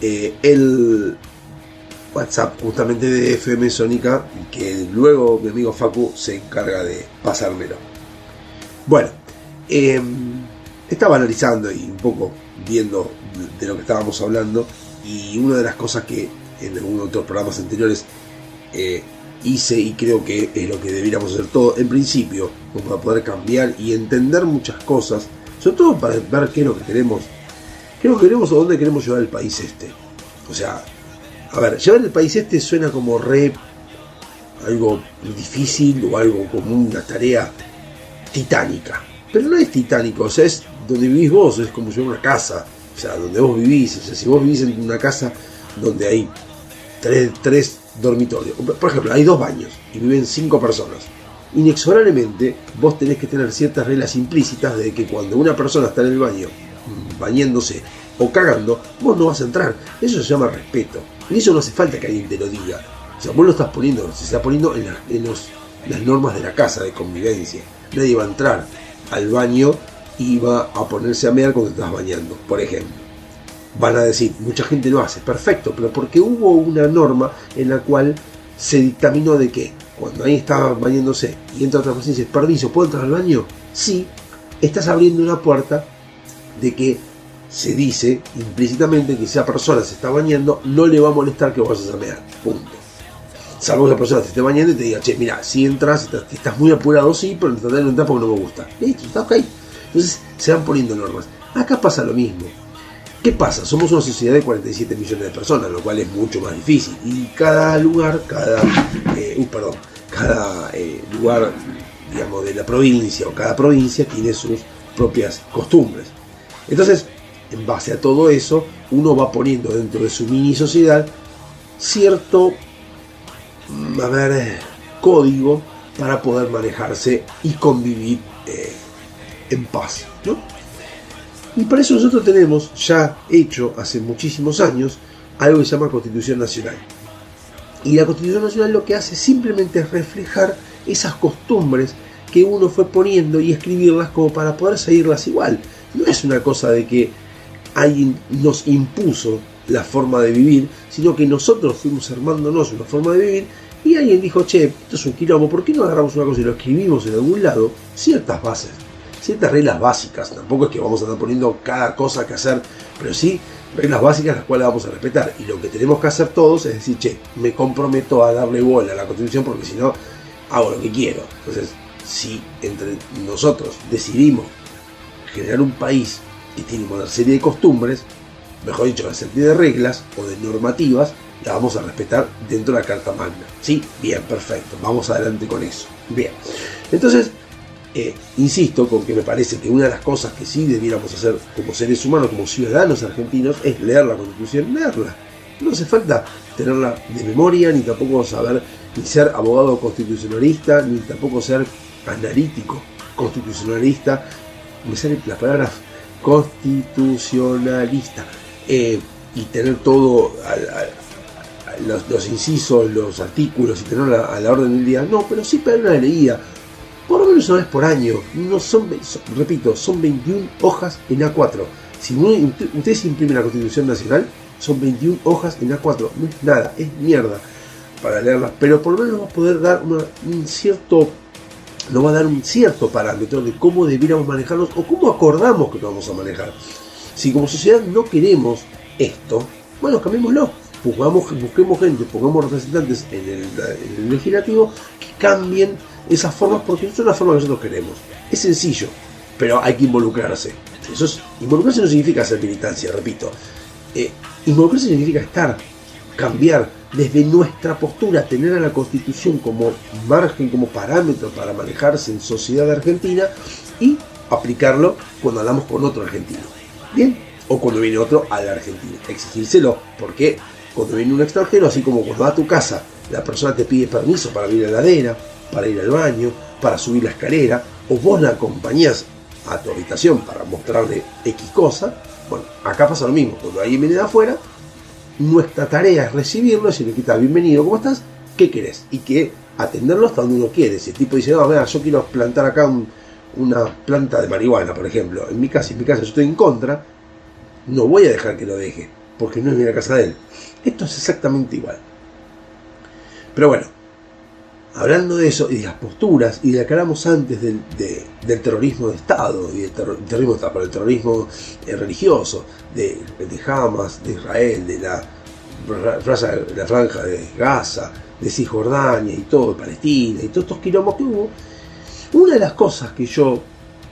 S1: eh, el WhatsApp justamente de FM Sónica. Que luego mi amigo Facu se encarga de pasármelo. Bueno, eh, estaba analizando y un poco viendo de lo que estábamos hablando. Y una de las cosas que en algunos otros programas anteriores eh, hice y creo que es lo que deberíamos hacer todo en principio, como para poder cambiar y entender muchas cosas, sobre todo para ver qué es lo que queremos, qué es lo que queremos o dónde queremos llevar el país este. O sea, a ver, llevar el país este suena como re algo difícil o algo como una tarea titánica. Pero no es titánico, o sea, es donde vivís vos, es como llevar una casa, o sea, donde vos vivís, o sea, si vos vivís en una casa donde hay tres, tres dormitorios, por ejemplo, hay dos baños y viven cinco personas. Inexorablemente vos tenés que tener ciertas reglas implícitas de que cuando una persona está en el baño mm, bañándose o cagando, vos no vas a entrar. Eso se llama respeto. Y eso no hace falta que alguien te lo diga. O sea, vos lo estás poniendo, se está poniendo en, los- las normas de la casa de convivencia. Nadie va a entrar al baño y va a ponerse a mear cuando estás bañando, por ejemplo. Van a decir, mucha gente lo hace, perfecto, pero porque hubo una norma en la cual se dictaminó de que cuando ahí estaba bañándose y entra otra persona y dice, permiso, ¿puedo entrar al baño? Sí, estás abriendo una puerta de que se dice implícitamente que si esa persona se está bañando, no le va a molestar que vayas a mear. Punto. Salvo que la persona te esté bañando y te diga, che, mira, si entras, estás, muy apurado, sí, pero tratar de entrar porque no me gusta. Listo, está ok. Entonces se van poniendo normas. Acá pasa lo mismo. ¿Qué pasa? Somos una sociedad de 47 millones de personas, lo cual es mucho más difícil. Y cada lugar, cada, eh, uh, perdón, cada eh, lugar, digamos, de la provincia o cada provincia tiene sus propias costumbres. Entonces, en base a todo eso, uno va poniendo dentro de su mini sociedad cierto, mm, a ver, código para poder manejarse y convivir eh, en paz, ¿no? Y para eso nosotros tenemos ya hecho hace muchísimos años algo que se llama Constitución Nacional. Y la Constitución Nacional lo que hace simplemente es reflejar esas costumbres que uno fue poniendo y escribirlas como para poder seguirlas igual. No es una cosa de que alguien nos impuso la forma de vivir, sino que nosotros fuimos armándonos una forma de vivir y alguien dijo, che, esto es un quilombo, ¿por qué no agarramos una cosa y lo escribimos en algún lado? Ciertas bases, ciertas reglas básicas, tampoco es que vamos a estar poniendo cada cosa que hacer, pero sí reglas básicas las cuales vamos a respetar. Y lo que tenemos que hacer todos es decir, che, me comprometo a darle bola a la Constitución porque si no, hago lo que quiero. Entonces, si entre nosotros decidimos generar un país que tiene una serie de costumbres, mejor dicho, una serie de reglas o de normativas, la vamos a respetar dentro de la Carta Magna. ¿Sí? Bien, perfecto. Vamos adelante con eso. Bien. Entonces, eh, insisto con que me parece que una de las cosas que sí debiéramos hacer como seres humanos, como ciudadanos argentinos, es leer la Constitución, leerla. No hace falta tenerla de memoria, ni tampoco saber, ni ser abogado constitucionalista, ni tampoco ser analítico constitucionalista. Me sale la palabra constitucionalista. Eh, y tener todo al- los incisos, los artículos y tenerla a la orden del día. No, pero sí para una leía por lo menos una vez por año. No son, repito, son 21 hojas en A4. Si ustedes imprimen la Constitución Nacional, son 21 hojas en A4. No es nada, es mierda para leerlas. Pero por lo menos va a poder dar una- un cierto nos va a dar un cierto parámetro de cómo debiéramos manejarnos o cómo acordamos que nos vamos a manejar. Si como sociedad no queremos esto, bueno, cambiémoslo. Busquemos gente, pongamos representantes en el legislativo que cambien esas formas porque son las formas que nosotros queremos. Es sencillo, pero hay que involucrarse. Eso es- involucrarse no significa hacer militancia, repito. Eh, involucrarse significa estar, cambiar desde nuestra postura, tener a la Constitución como margen, como parámetro para manejarse en sociedad argentina y aplicarlo cuando hablamos con otro argentino. Bien, o cuando viene otro a la Argentina. Exigírselo, porque cuando viene un extranjero, así como cuando va a tu casa, la persona te pide permiso para abrir la heladera, para ir al baño, para subir la escalera, o vos la acompañás a tu habitación para mostrarle X cosa, bueno, acá pasa lo mismo, cuando alguien viene de afuera, nuestra tarea es recibirlo, decirle, ¿qué tal? Bienvenido, ¿cómo estás? ¿Qué querés? Y que atenderlo hasta donde uno quiere. Si el tipo dice, no, yo quiero plantar acá un- una planta de marihuana, por ejemplo, en mi casa, en mi casa estoy en contra, no voy a dejar que lo deje, porque no es la casa de él. Esto es exactamente igual. Pero bueno, hablando de eso y de las posturas y de lo que hablamos antes del, de- del terrorismo de Estado y del terro- terrorismo de el terrorismo eh, religioso de, de Hamas, de Israel, de la, franja, la franja de Gaza, de Cisjordania y todo, Palestina y todos estos quilombos que hubo, una de las cosas que yo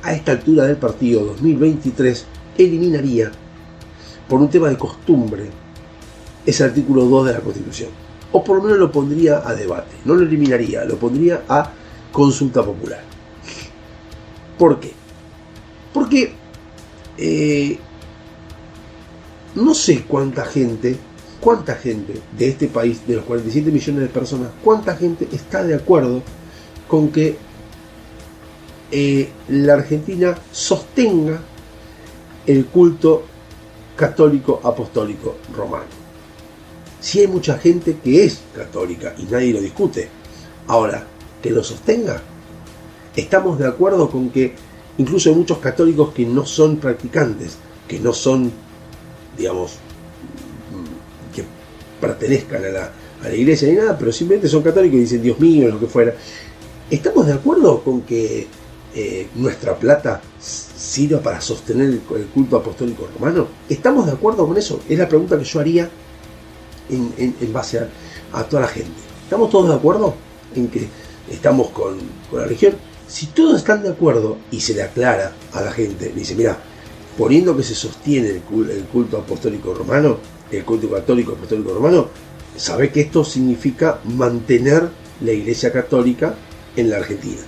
S1: a esta altura del partido 2023 eliminaría por un tema de costumbre es el artículo 2 de la Constitución. O por lo menos lo pondría a debate. No lo eliminaría, lo pondría a consulta popular. ¿Por qué? Porque eh, no sé cuánta gente, cuánta gente de este país, de los 47 millones de personas, cuánta gente está de acuerdo con que eh, la Argentina sostenga el culto católico apostólico romano. Si hay mucha gente que es católica y nadie lo discute, ahora que lo sostenga, estamos de acuerdo con que incluso hay muchos católicos que no son practicantes, que no son, digamos, mm, que pertenezcan a la, a la iglesia ni nada, pero simplemente son católicos y dicen Dios mío, lo que fuera. ¿Estamos de acuerdo con que eh, nuestra plata sirva para sostener el, el culto apostólico romano? ¿Estamos de acuerdo con eso? Es la pregunta que yo haría en, base a, toda la gente. ¿Estamos todos de acuerdo en que estamos con, con la religión? Si todos están de acuerdo y se le aclara a la gente, dice, mira, poniendo que se sostiene el culto apostólico romano, el culto católico apostólico romano, sabe que esto significa mantener la iglesia católica en la Argentina.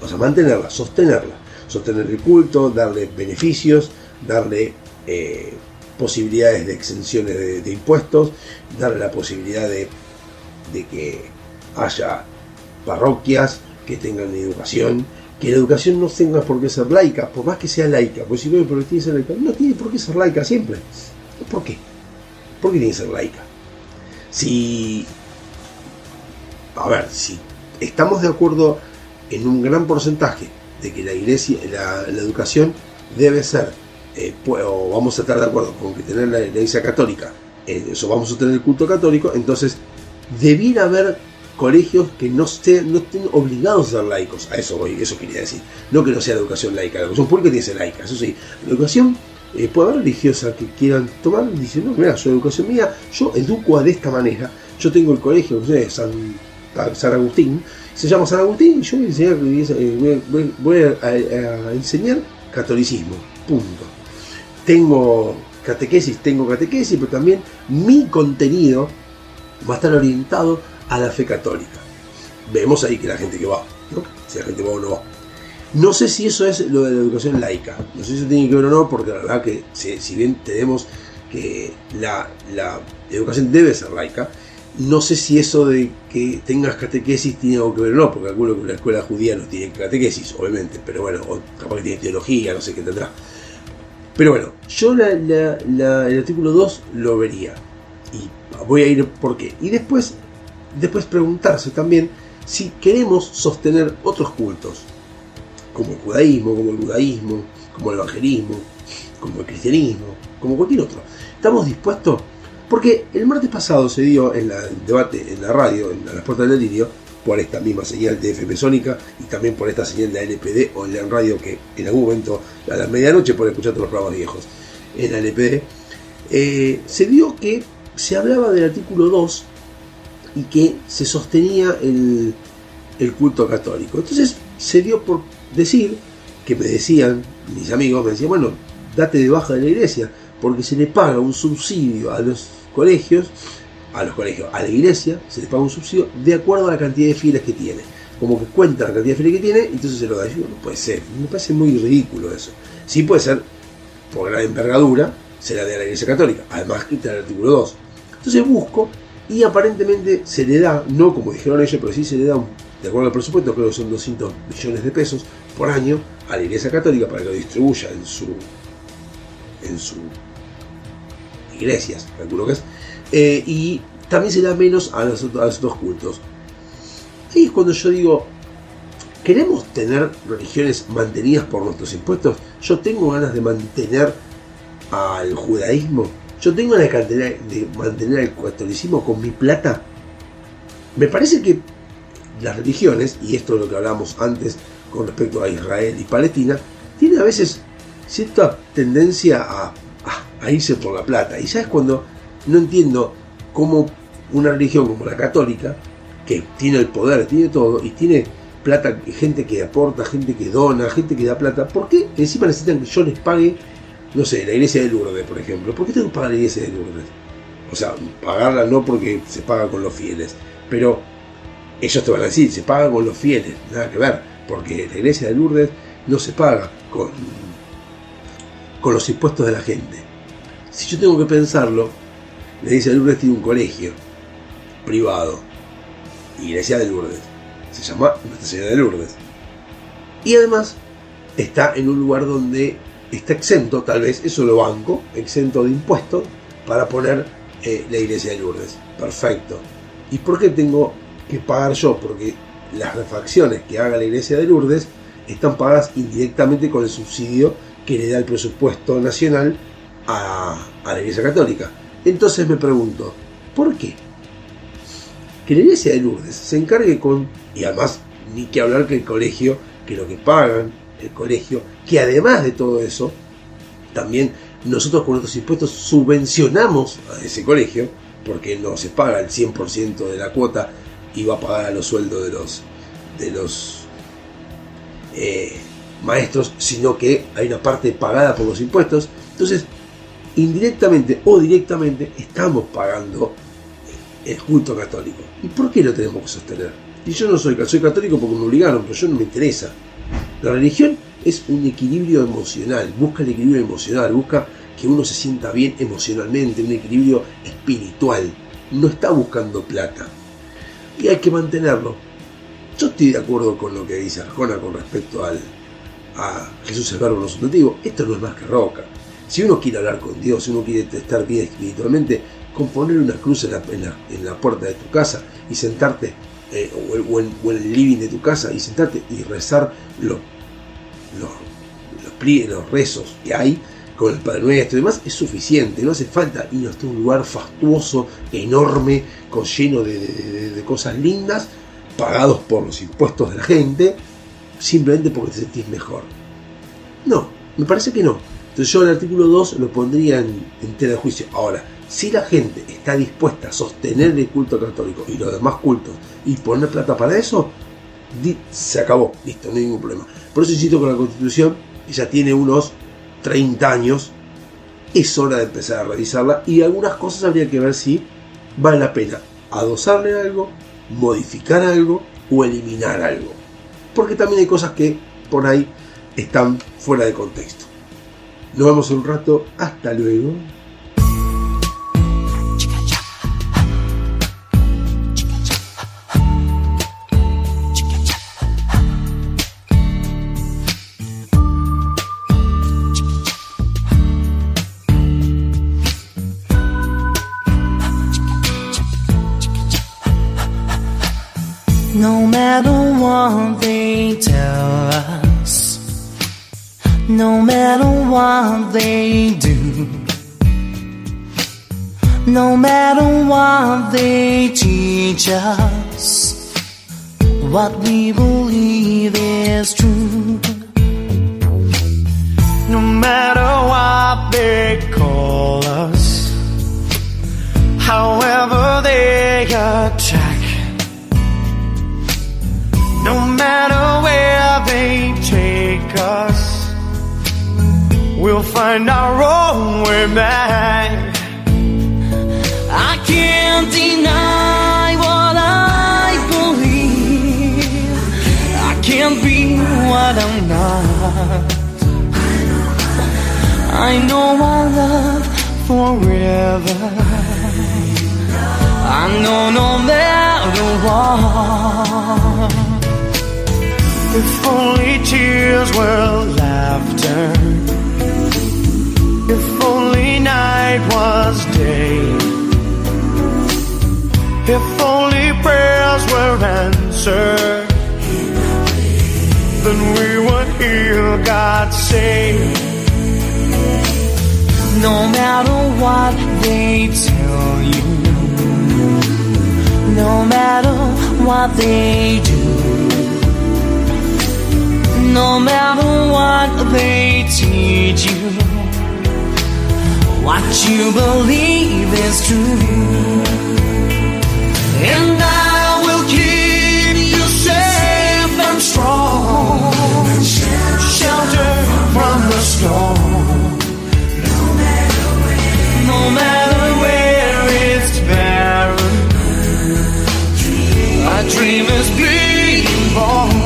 S1: O sea, mantenerla, sostenerla. Sostener el culto, darle beneficios, darle eh, posibilidades de exenciones de, impuestos, darle la posibilidad de, que haya parroquias que tengan educación, que la educación no tenga por qué ser laica, por más que sea laica, pues si no, ¿por qué tiene que ser laica? No tiene por qué ser laica siempre. ¿Por qué? ¿Por qué tiene que ser laica? Si, a ver, si estamos de acuerdo en un gran porcentaje de que la iglesia, la educación debe ser, eh, pu- o vamos a estar de acuerdo con que tener la, iglesia católica, eh, eso vamos a tener el culto católico, entonces debiera haber colegios que no estén, no estén obligados a ser laicos, a eso voy, eso quería decir, no que no sea educación laica, la educación pública tiene que ser laica, eso sí, la educación eh, puede haber religiosas que quieran tomar dicen, no, mira, yo educación mía, yo educo de esta manera, yo tengo el colegio, no San, San Agustín, se llama San Agustín y yo voy a enseñar, eh, a enseñar catolicismo, punto. Tengo catequesis, tengo catequesis, pero también mi contenido va a estar orientado a la fe católica. Vemos ahí que la gente que va, ¿no? si la gente va o no va. No sé si eso es lo de la educación laica, no sé si eso tiene que ver o no, porque la verdad que si, bien tenemos que la, la educación debe ser laica, no sé si eso de que tengas catequesis tiene algo que ver o no, porque que la escuela judía no tiene catequesis, obviamente, pero bueno, o capaz que tiene teología, no sé qué tendrá. Pero bueno, yo la- la- la- el artículo 2 lo vería. Y voy a ir por qué. Y después, después preguntarse también si queremos sostener otros cultos, como el judaísmo, como el budaísmo, como el evangelismo, como el cristianismo, como cualquier otro. ¿Estamos dispuestos? Porque el martes pasado se dio en la- el debate en la radio, en las puertas del delirio, por esta misma señal de FM Sónica y también por esta señal de LPD o la radio que en algún momento a la medianoche pueden escuchar todos los programas viejos en la LPD, eh, se vio que se hablaba del artículo 2 y que se sostenía el, el culto católico. Entonces se dio por decir que me decían, mis amigos me decían, bueno, date de baja de la iglesia, porque se le paga un subsidio a los colegios, a los colegios, a la iglesia, se le paga un subsidio de acuerdo a la cantidad de fieles que tiene. Como que cuenta la cantidad de fieles que tiene, entonces se lo da. Yo, no puede ser, me parece muy ridículo eso. Sí puede ser, por la envergadura, se la dé a la iglesia católica, además está el artículo 2. Entonces busco y aparentemente se le da, no como dijeron ellos, pero sí se le da, de acuerdo al presupuesto, creo que son 200 millones de pesos por año a la Iglesia Católica para que lo distribuya en su en sus iglesias, calculo que es, eh, y también se da menos a los, a los otros cultos. Ahí es cuando yo digo, ¿queremos tener religiones mantenidas por nuestros impuestos? Yo tengo ganas de mantener al judaísmo, yo tengo ganas de mantener, de mantener al catolicismo con mi plata. Me parece que las religiones, y esto es lo que hablábamos antes con respecto a Israel y Palestina, tienen a veces cierta tendencia a, a- irse por la plata. Y sabes cuando no entiendo cómo una religión como la católica, que tiene el poder, tiene todo, y tiene plata, gente que aporta, gente que dona, gente que da plata, ¿por qué encima necesitan que yo les pague, no sé, la iglesia de Lourdes, por ejemplo? ¿Por qué tengo que pagar la iglesia de Lourdes? O sea, pagarla no porque se paga con los fieles, pero ellos te van a decir, se paga con los fieles, nada que ver, porque la iglesia de Lourdes no se paga con, con los impuestos de la gente. Si yo tengo que pensarlo, la iglesia de Lourdes tiene un colegio privado, iglesia de Lourdes, se llama Nuestra Señora de Lourdes. Y además está en un lugar donde está exento, tal vez, eso lo banco, exento de impuestos, para poner eh, la iglesia de Lourdes. Perfecto. ¿Y por qué tengo que pagar yo? Porque las refacciones que haga la iglesia de Lourdes están pagadas indirectamente con el subsidio que le da el presupuesto nacional a, la iglesia católica. Entonces me pregunto, ¿por qué? Que la iglesia de Lourdes se encargue con, y además ni que hablar que el colegio, que lo que pagan el colegio, que además de todo eso, también nosotros con nuestros impuestos subvencionamos a ese colegio, porque no se paga el 100% de la cuota y va a pagar a los sueldos de los, de los eh, maestros, sino que hay una parte pagada por los impuestos. Entonces, indirectamente o directamente estamos pagando el culto católico. ¿Y por qué lo tenemos que sostener? Y yo no soy, soy católico porque me obligaron, pero yo no me interesa. La religión es un equilibrio emocional, busca el equilibrio emocional, busca que uno se sienta bien emocionalmente, un equilibrio espiritual. No está buscando plata. Y hay que mantenerlo. Yo estoy de acuerdo con lo que dice Arjona con respecto al, a Jesús el verbo no sustantivo. Esto no es más que roca. Si uno quiere hablar con Dios, si uno quiere estar bien espiritualmente, con poner una cruz en la, puerta de tu casa y sentarte, eh, o, en- el living de tu casa y sentarte y rezar los, los, los, los rezos que hay con el Padre Nuestro y demás, es suficiente. No hace falta ir hasta un lugar fastuoso, enorme, con lleno de- de cosas lindas, pagados por los impuestos de la gente, simplemente porque te sentís mejor. No, me parece que no. Entonces yo el artículo 2 lo pondría en, en tela de juicio. Ahora, si la gente está dispuesta a sostener el culto católico y los demás cultos y poner plata para eso, se acabó, listo, no hay ningún problema. Por eso insisto con la constitución, ya tiene unos 30 años, es hora de empezar a revisarla y algunas cosas habría que ver si vale la pena adosarle algo, modificar algo o eliminar algo. Porque también hay cosas que por ahí están fuera de contexto. Nos vemos un rato, hasta luego.
S7: No matter what they teach us,
S3: what we believe is true. No matter what they call us, however they attack, no matter where they take us, we'll find our own way back. Deny what I believe. I can't be what I'm not. I know love forever. I know no matter what. If only tears were laughter. If only night was day. If only prayers were answered. Then we would hear God say. No matter what they tell you, no matter what they do, no matter what they teach you, what you believe is true. And I will keep you safe and strong, shelter from the storm. No matter where it's barren, dream is being born.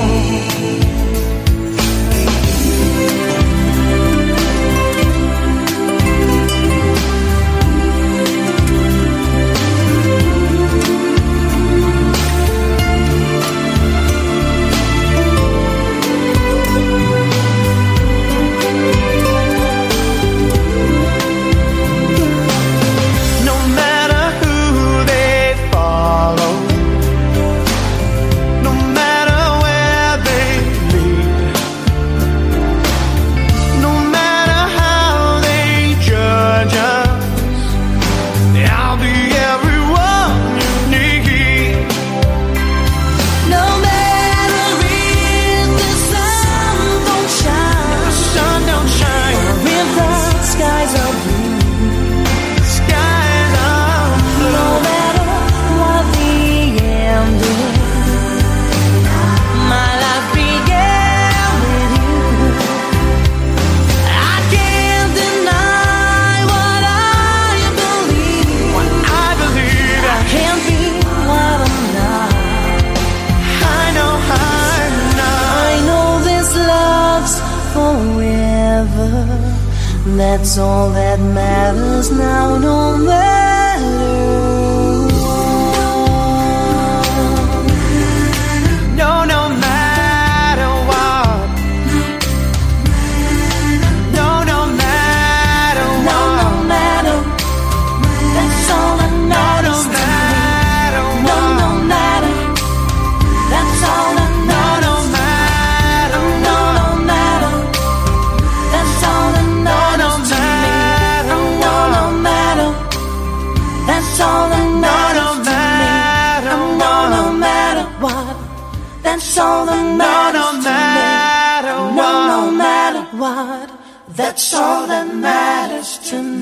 S3: That's all that matters now, no matter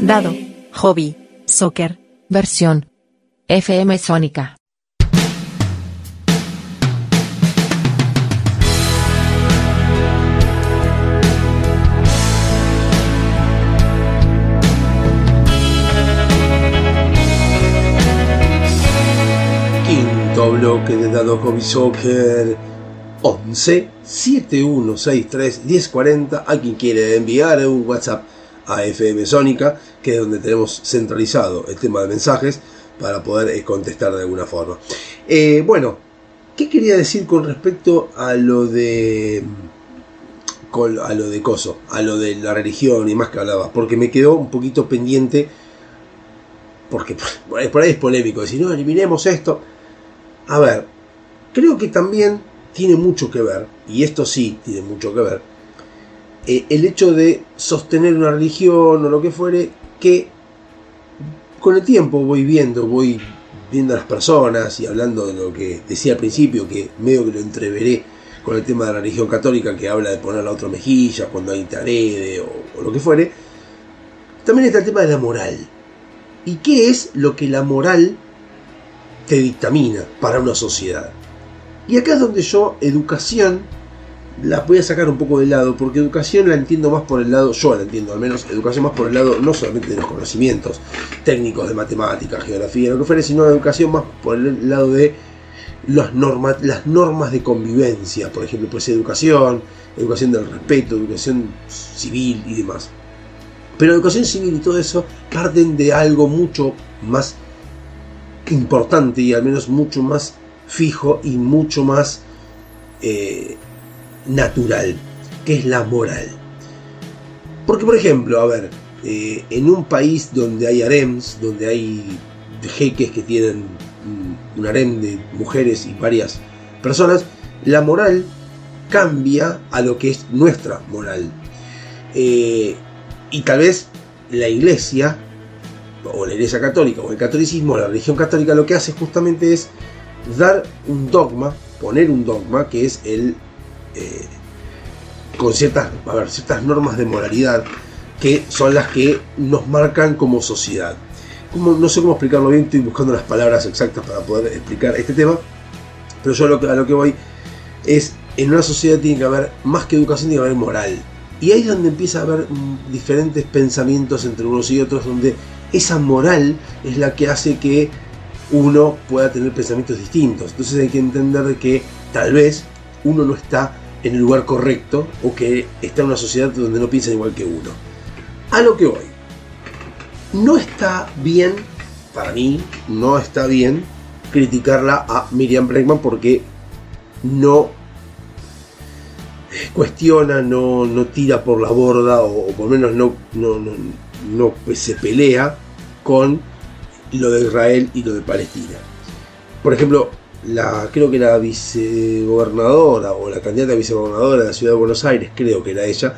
S2: Dado. Hobby. Soccer.
S8: Versión. FM Sónica.
S1: Quinto bloque de Dado Hobby Soccer 11 7163 1040 a quien quiere enviar un WhatsApp a FM Sónica, que es donde tenemos centralizado el tema de mensajes para poder eh, contestar de alguna forma. Eh, bueno, ¿qué quería decir con respecto a lo de a lo de coso, a lo de la religión y más que hablaba? Porque me quedó un poquito pendiente porque por ahí es polémico decir, no, eliminemos esto. A ver, creo que también tiene mucho que ver, y esto sí tiene mucho que ver, eh, el hecho de sostener una religión o lo que fuere, que con el tiempo voy viendo, voy viendo a las personas y hablando de lo que decía al principio, que medio que lo entreveré con el tema de la religión católica que habla de poner la otra mejilla cuando alguien te o lo que fuere, también está el tema de la moral. ¿Y qué es lo que la moral te dictamina para una sociedad? Y acá es donde yo, educación, la voy a sacar un poco de lado, porque educación la entiendo más por el lado, yo la entiendo al menos, educación más por el lado no solamente de los conocimientos técnicos de matemática, geografía, lo que fuera, sino educación más por el lado de las normas, las normas de convivencia, por ejemplo, pues educación, educación del respeto, educación civil y demás. Pero educación civil y todo eso parten de algo mucho más importante y al menos mucho más fijo y mucho más eh, natural, que es la moral. Porque, por ejemplo, a ver, eh, en un país donde hay harems, donde hay jeques que tienen un harem de mujeres y varias personas, la moral cambia a lo que es nuestra moral. Eh, y tal vez la iglesia, o la iglesia católica, o el catolicismo, la religión católica, lo que hace justamente es dar un dogma, poner un dogma, que es el. eh, con ciertas, a ver, ciertas normas de moralidad, que son las que nos marcan como sociedad. Como, no sé cómo explicarlo bien, estoy buscando las palabras exactas para poder explicar este tema, pero yo a lo que, a lo que voy es, en una sociedad tiene que haber, más que educación, tiene que haber moral. Y ahí es donde empieza a haber diferentes pensamientos entre unos y otros, donde esa moral es la que hace que uno pueda tener pensamientos distintos. Entonces hay que entender que tal vez uno no está en el lugar correcto o que está en una sociedad donde no piensan igual que uno. A lo que voy. No está bien, para mí, no está bien criticarla a Miriam Bregman porque no cuestiona, no, no tira por la borda o, por lo menos no, no, no, no se pelea con lo de Israel y lo de Palestina. Por ejemplo, la, creo que la vicegobernadora o la candidata a vicegobernadora de la ciudad de Buenos Aires, creo que era ella,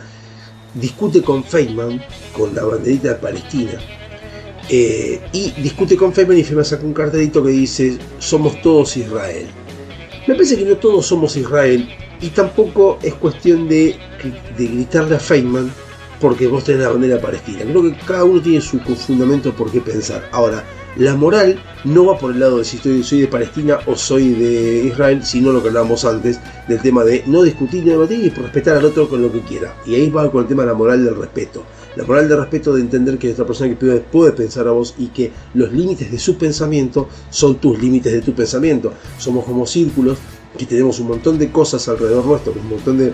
S1: discute con Feynman, con la banderita de Palestina. eh, y discute con Feynman y Feynman saca un cartelito que dice somos todos Israel. Me parece que no todos somos Israel y tampoco es cuestión de, de gritarle a Feynman porque vos tenés la bandera palestina. Creo que cada uno tiene su fundamento por qué pensar. Ahora, la moral no va por el lado de si estoy, soy de Palestina o soy de Israel, sino lo que hablábamos antes del tema de no discutir, no debatir y respetar al otro con lo que quiera. Y ahí va con el tema de la moral del respeto. La moral del respeto de entender que otra persona que puede, puede pensar a vos y que los límites de su pensamiento son tus límites de tu pensamiento. Somos como círculos que tenemos un montón de cosas alrededor nuestro, un montón de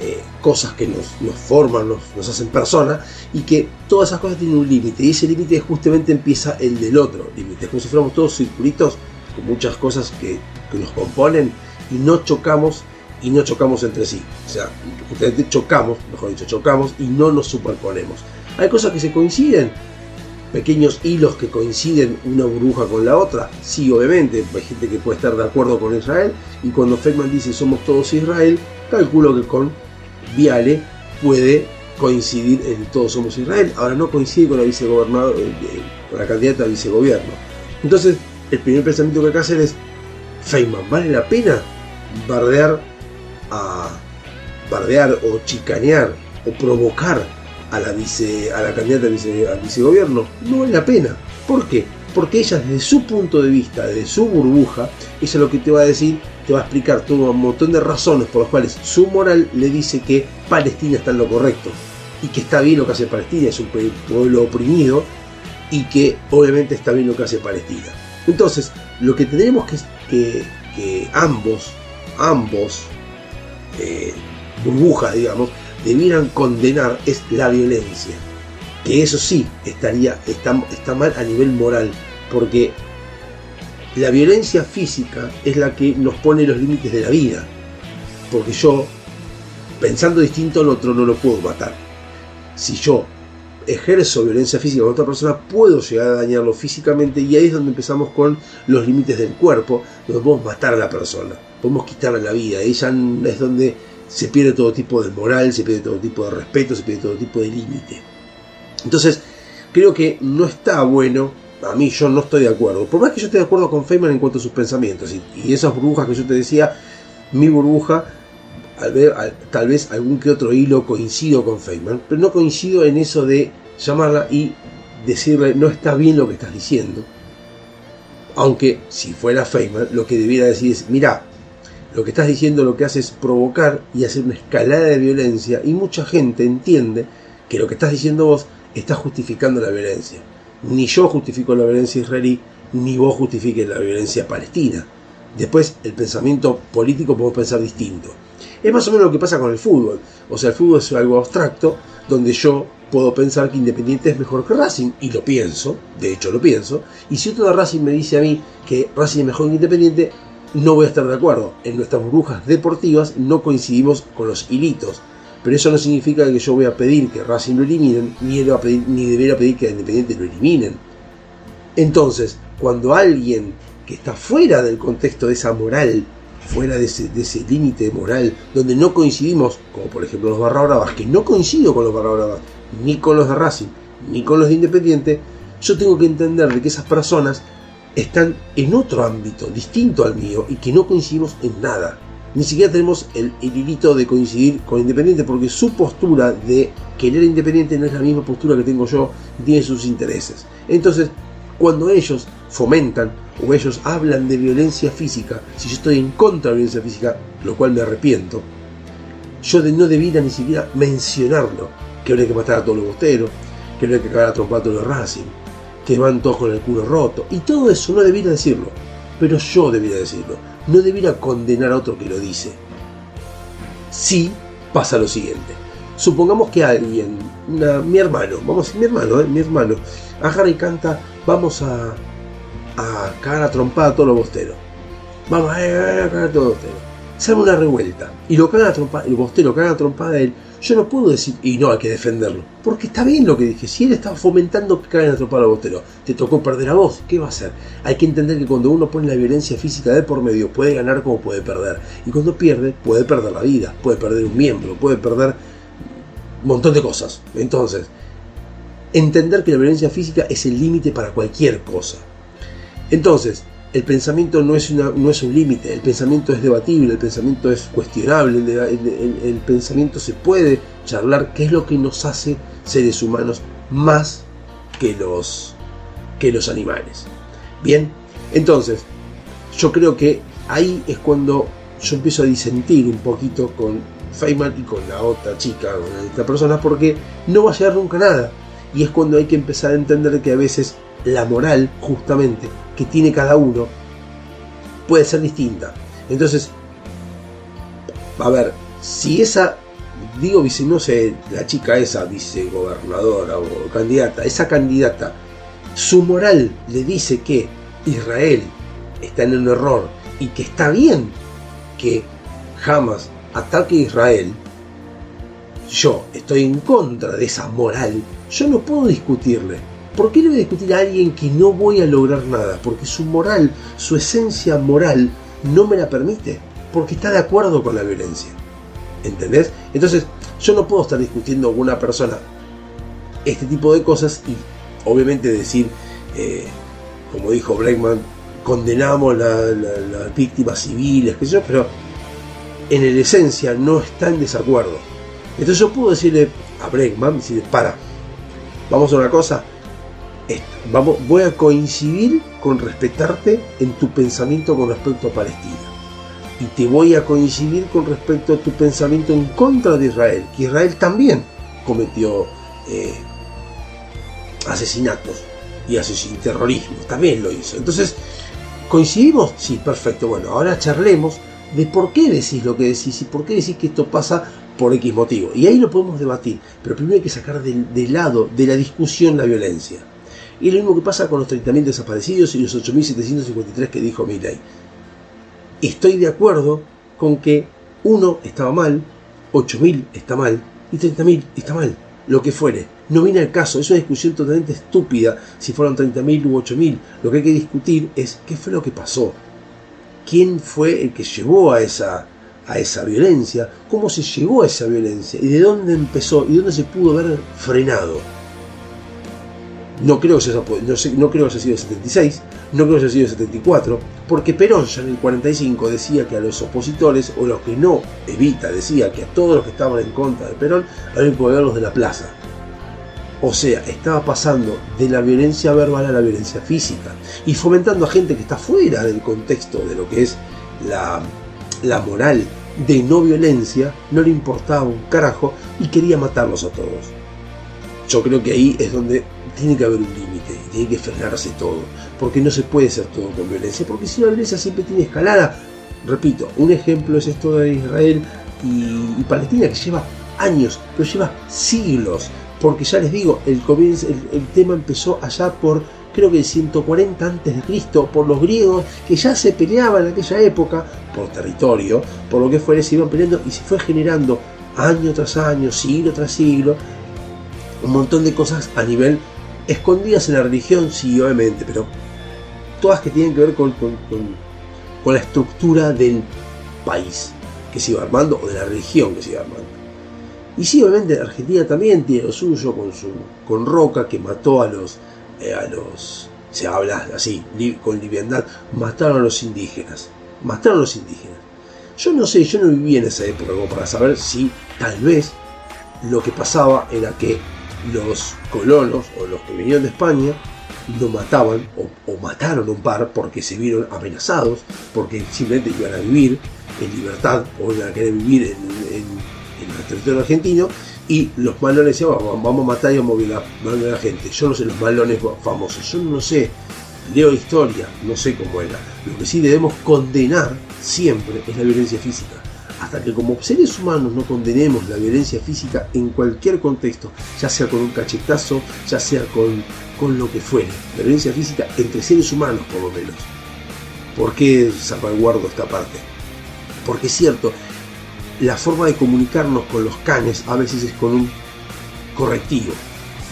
S1: eh, cosas que nos, nos forman, nos, nos, hacen persona y que todas esas cosas tienen un límite y ese límite justamente empieza el del otro límite, como si fuéramos todos circulitos con muchas cosas que, que, nos componen y no chocamos y no chocamos entre sí, o sea, justamente chocamos, mejor dicho, chocamos y no nos superponemos. Hay cosas que se coinciden, pequeños hilos que coinciden una burbuja con la otra, sí, obviamente, hay gente que puede estar de acuerdo con Israel y cuando Feynman dice somos todos Israel, calculo que con Viale puede coincidir en todos somos Israel. Ahora no coincide con la vicegobernador, eh, con la candidata a vicegobierno. Entonces, el primer pensamiento que hay que hacer es, Feynman, ¿vale la pena bardear bardear o chicanear o provocar a la vice a la candidata vice, vicegobierno? No vale la pena. ¿Por qué? Porque ella desde su punto de vista, desde su burbuja, ella lo que te va a decir te va a explicar todo un montón de razones por las cuales su moral le dice que Palestina está en lo correcto y que está bien lo que hace Palestina, es un pueblo oprimido y que obviamente está bien lo que hace Palestina. Entonces, lo que tenemos que, que, ambos, ambos eh, burbujas, digamos, debieran condenar es la violencia. Que eso sí estaría, está mal a nivel moral, porque la violencia física es la que nos pone los límites de la vida. Porque yo, pensando distinto al otro, no lo puedo matar. Si yo ejerzo violencia física con otra persona, puedo llegar a dañarlo físicamente y ahí es donde empezamos con los límites del cuerpo, donde podemos matar a la persona, podemos quitarle la vida. Ahí es donde se pierde todo tipo de moral, se pierde todo tipo de respeto, se pierde todo tipo de límite. Entonces, creo que no está bueno a mí yo no estoy de acuerdo. Por más que yo esté de acuerdo con Feynman en cuanto a sus pensamientos y, esas burbujas que yo te decía, mi burbuja, al ver, al- tal vez algún que otro hilo coincido con Feynman, pero no coincido en eso de llamarla y decirle no está bien lo que estás diciendo. Aunque si fuera Feynman, lo que debiera decir es, mira, lo que estás diciendo lo que hace es provocar y hacer una escalada de violencia y mucha gente entiende que lo que estás diciendo vos está justificando la violencia. Ni yo justifico la violencia israelí, ni vos justifiques la violencia palestina. Después, el pensamiento político podemos pensar distinto. Es más o menos lo que pasa con el fútbol. O sea, el fútbol es algo abstracto donde yo puedo pensar que Independiente es mejor que Racing, y lo pienso, de hecho lo pienso, y si otro de Racing me dice a mí que Racing es mejor que Independiente, no voy a estar de acuerdo. En nuestras burbujas deportivas no coincidimos con los hilitos. Pero eso no significa que yo voy a pedir que Racing lo eliminen, ni, él a pedir, ni debería pedir que Independiente lo eliminen. Entonces, cuando alguien que está fuera del contexto de esa moral, fuera de ese, de ese límite moral, donde no coincidimos, como por ejemplo los Barra Bravas, que no coincido con los Barra Bravas, ni con los de Racing, ni con los de Independiente, yo tengo que entender de que esas personas están en otro ámbito, distinto al mío, y que no coincidimos en nada. Ni siquiera tenemos el, hilito de coincidir con Independiente, porque su postura de querer Independiente no es la misma postura que tengo yo, tiene sus intereses. Entonces, cuando ellos fomentan o ellos hablan de violencia física, si yo estoy en contra de la violencia física, lo cual me arrepiento, yo no debiera ni siquiera mencionarlo, que habría que matar a todos los bosteros, que habría que cagar a trompar a todos los Racing, que van todos con el culo roto, y todo eso no debiera decirlo, pero yo debiera decirlo, no debiera condenar a otro que lo dice. Si pasa lo siguiente, supongamos que alguien, una- mi hermano, vamos mi hermano, eh, mi hermano, agarra y canta, vamos a, a cagar a trompada a todos los bosteros. Vamos a, eh, a cagar a todos los bosteros. Arma una revuelta y lo cagan a trompada, el bostero caga a trompada a él. Yo no puedo decir, y no, hay que defenderlo. Porque está bien lo que dije. Si él estaba fomentando que caguen a bosteros, te tocó perder a vos, ¿qué va a hacer? Hay que entender que cuando uno pone la violencia física de por medio, puede ganar como puede perder. Y cuando pierde, puede perder la vida, puede perder un miembro, puede perder un montón de cosas. Entonces, entender que la violencia física es el límite para cualquier cosa. Entonces, el pensamiento no es, un límite, el pensamiento es debatible, el pensamiento es cuestionable, el, pensamiento se puede charlar, qué es lo que nos hace seres humanos más que los, que animales. Bien, entonces, yo creo que ahí es cuando yo empiezo a disentir un poquito con Feynman y con la otra chica, con esta persona, porque no va a llegar nunca nada. Y es cuando hay que empezar a entender que a veces la moral, justamente, que tiene cada uno, puede ser distinta. Entonces, a ver, si esa, digo, vice, no sé, la chica esa, vicegobernadora o candidata, esa candidata, su moral le dice que Israel está en un error y que está bien que jamás ataque a Israel, yo estoy en contra de esa moral, yo no puedo discutirle. ¿Por qué le voy a discutir a alguien que no voy a lograr nada? Porque su moral, su esencia moral, no me la permite. Porque está de acuerdo con la violencia. ¿Entendés? Entonces, yo no puedo estar discutiendo con una persona este tipo de cosas y obviamente decir, eh, como dijo Breckman, condenamos la- la- las víctimas civiles, qué sé pero en la esencia no está en desacuerdo. Entonces yo puedo decirle a Breckman, decirle, para, vamos a una cosa, vamos, voy a coincidir con respetarte en tu pensamiento con respecto a Palestina. Y te voy a coincidir con respecto a tu pensamiento en contra de Israel, que Israel también cometió eh, asesinatos y asesin terrorismo, también lo hizo. Entonces, ¿coincidimos? Sí, perfecto. Bueno, ahora charlemos de por qué decís lo que decís y por qué decís que esto pasa por X motivo. Y ahí lo podemos debatir, pero primero hay que sacar del lado de la discusión la violencia. Y lo mismo que pasa con los 30.000 desaparecidos y los 8.753 que dijo Milley. Estoy de acuerdo con que uno estaba mal, 8.000 está mal y 30.000 está mal, lo que fuere. No viene al caso, es una discusión totalmente estúpida si fueron 30.000 u 8.000. Lo que hay que discutir es qué fue lo que pasó, quién fue el que llevó a esa, a esa violencia, cómo se llegó a esa violencia y de dónde empezó y dónde se pudo haber frenado. No creo, que no, no creo que haya sido el 76, no creo que haya sido el 74, porque Perón ya en el 45 decía que a los opositores, o los que no, Evita decía que a todos los que estaban en contra de Perón, había que de la plaza. O sea, estaba pasando de la violencia verbal a la violencia física y fomentando a gente que está fuera del contexto de lo que es la, la moral de no violencia, no le importaba un carajo y quería matarlos a todos. Yo creo que ahí es donde tiene que haber un límite tiene que frenarse todo, porque no se puede hacer todo con violencia, porque si la violencia siempre tiene escalada. Repito, un ejemplo es esto de Israel y, y Palestina que lleva años, pero lleva siglos, porque ya les digo, el, comienzo, el, el tema empezó allá por creo que el 140 antes de Cristo por los griegos que ya se peleaban en aquella época por territorio, por lo que fuera, se iban peleando y se fue generando año tras año, siglo tras siglo, un montón de cosas a nivel escondidas en la religión, sí, obviamente, pero todas que tienen que ver con, con- con- la estructura del país que se iba armando o de la religión que se iba armando. Y sí, obviamente Argentina también tiene lo suyo con su con Roca que mató a los eh, a los se habla así con liviandad, mataron a los indígenas, mataron a los indígenas. Yo no sé, yo no viví en esa época para saber si tal vez lo que pasaba era que los colonos o los que venían de España lo mataban o, mataron un par porque se vieron amenazados, porque simplemente iban a vivir en libertad o iban a querer vivir en, el territorio argentino y los malones decían vamos, a matar y vamos a violar a la gente. Yo no sé los malones famosos, yo no sé, leo historia, no sé cómo era. Lo que sí debemos condenar siempre es la violencia física. Hasta que como seres humanos no condenemos la violencia física en cualquier contexto, ya sea con un cachetazo, ya sea con, con lo que fuere. La violencia física entre seres humanos por lo menos. ¿Por qué salvaguardo esta parte? Porque es cierto, la forma de comunicarnos con los canes a veces es con un correctivo.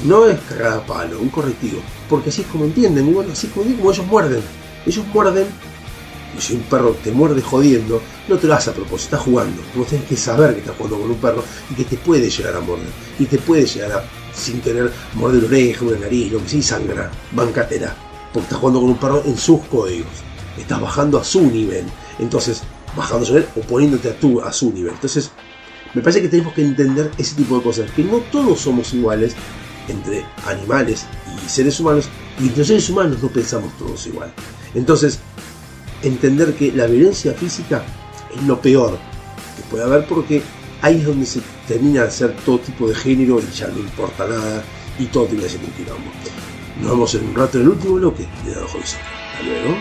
S1: No es cagada a palo, un correctivo. Porque así es como entienden, y así es como, como ellos muerden. Ellos muerden, y si un perro te muerde jodiendo, no te lo hace a propósito, estás jugando. Vos tenés que saber que estás jugando con un perro y que te puede llegar a morder. Y te puede llegar a, sin querer, morder una oreja, una nariz, lo que sí, sangra. Bancatera. Porque estás jugando con un perro en sus códigos. Estás bajando a su nivel. Entonces, bajando su nivel o poniéndote a, tu, a su nivel. Entonces, me parece que tenemos que entender ese tipo de cosas, que no todos somos iguales entre animales y seres humanos, y entre seres humanos no pensamos todos igual. Entonces, entender que la violencia física es lo peor que puede haber porque ahí es donde se termina de hacer todo tipo de género y ya no importa nada y todo tiene que ser un quilombo. Nos vemos en un rato en el último bloque de Dado Hobbies. Hasta luego.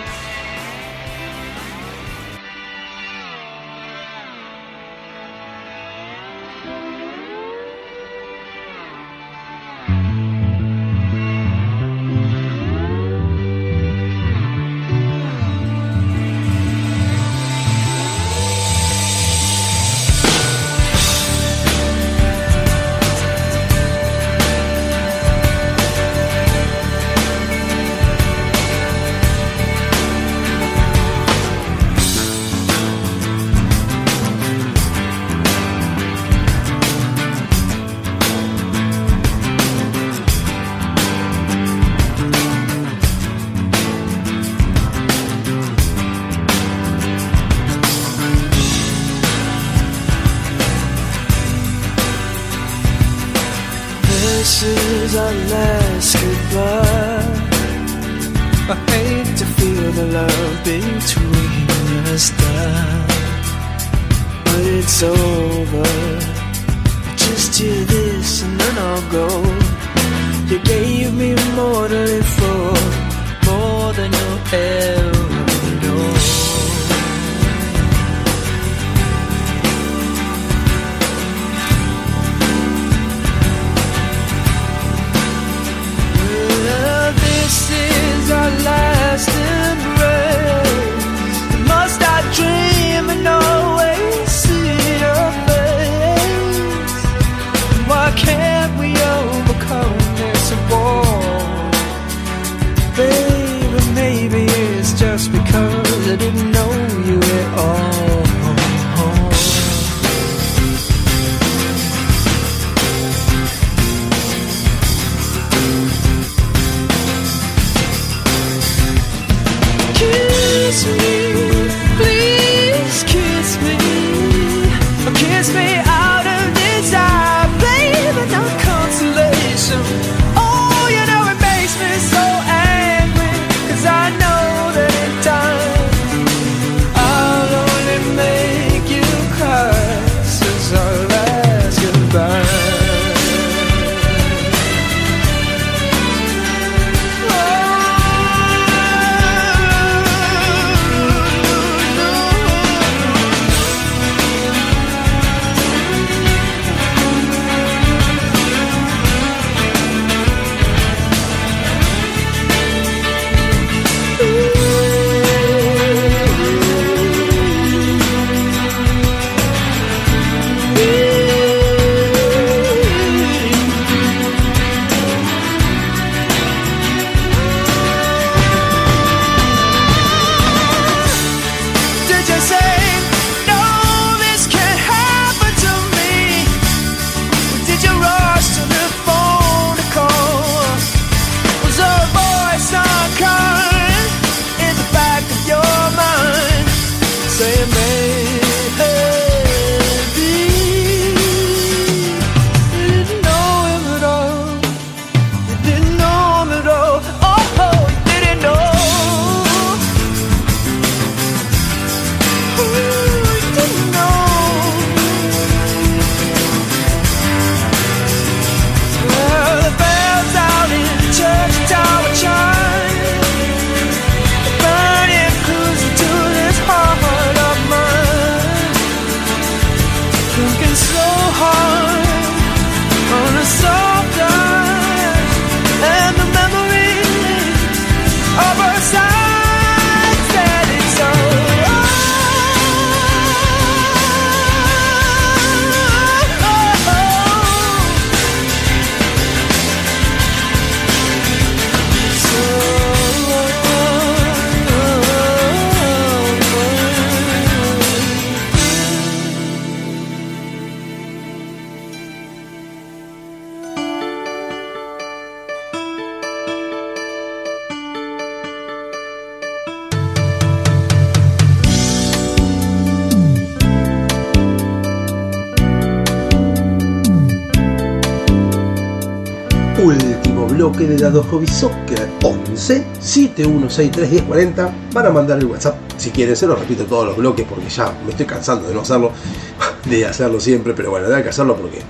S1: Soccer 11 7163 1040 para mandar el WhatsApp. Si quieren, se lo repito todos los bloques porque ya me estoy cansando de no hacerlo, de hacerlo siempre, pero bueno, hay que hacerlo porque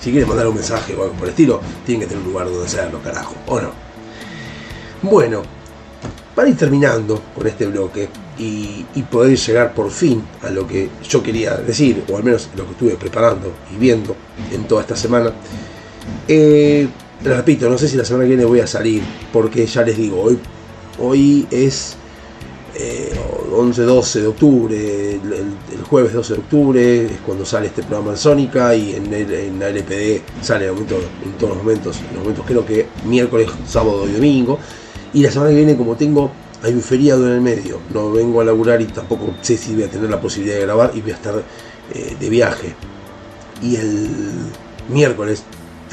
S1: si quieren mandar un mensaje o algo por el estilo, tienen que tener un lugar donde hacerlo, carajo, o no. Bueno, para ir terminando con este bloque y, y poder llegar por fin a lo que yo quería decir, o al menos lo que estuve preparando y viendo en toda esta semana, eh, repito, no sé si la semana que viene voy a salir, porque ya les digo, hoy, hoy es eh, 11-12 de octubre, el, jueves 12 de octubre es cuando sale este programa en Sónica y en, la LPD sale en todos los momentos, en los momentos creo que miércoles, sábado y domingo. Y la semana que viene, como tengo, hay un feriado en el medio, no vengo a laburar y tampoco sé si voy a tener la posibilidad de grabar y voy a estar eh, de viaje. Y el miércoles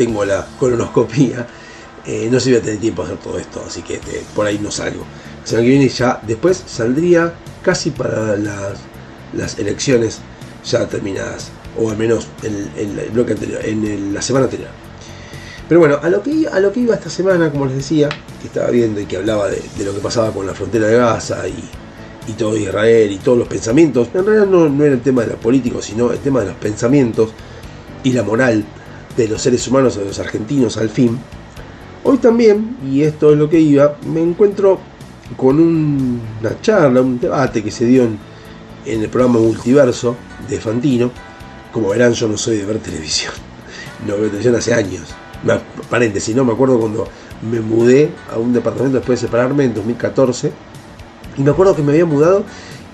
S1: tengo la colonoscopía, eh, no si voy a tener tiempo a hacer todo esto, así que este, por ahí no salgo. La semana que viene ya, después saldría casi para las, las elecciones ya terminadas, o al menos en, el bloque anterior, en la semana anterior. Pero bueno, a lo, que, iba- a lo que iba esta semana, como les decía, que estaba viendo y que hablaba de, de lo que pasaba con la frontera de Gaza y, y todo Israel y todos los pensamientos, en realidad no, no era el tema de los políticos, sino el tema de los pensamientos y la moral de los seres humanos, de los argentinos al fin. Hoy también, y esto es lo que iba, me encuentro con un- una charla, un debate que se dio en, el programa Multiverso de Fantino. Como verán, yo no soy de ver televisión. No veo televisión hace años. Paréntesis, no me acuerdo cuando me mudé a un departamento después de separarme en 2014. Y me acuerdo que me había mudado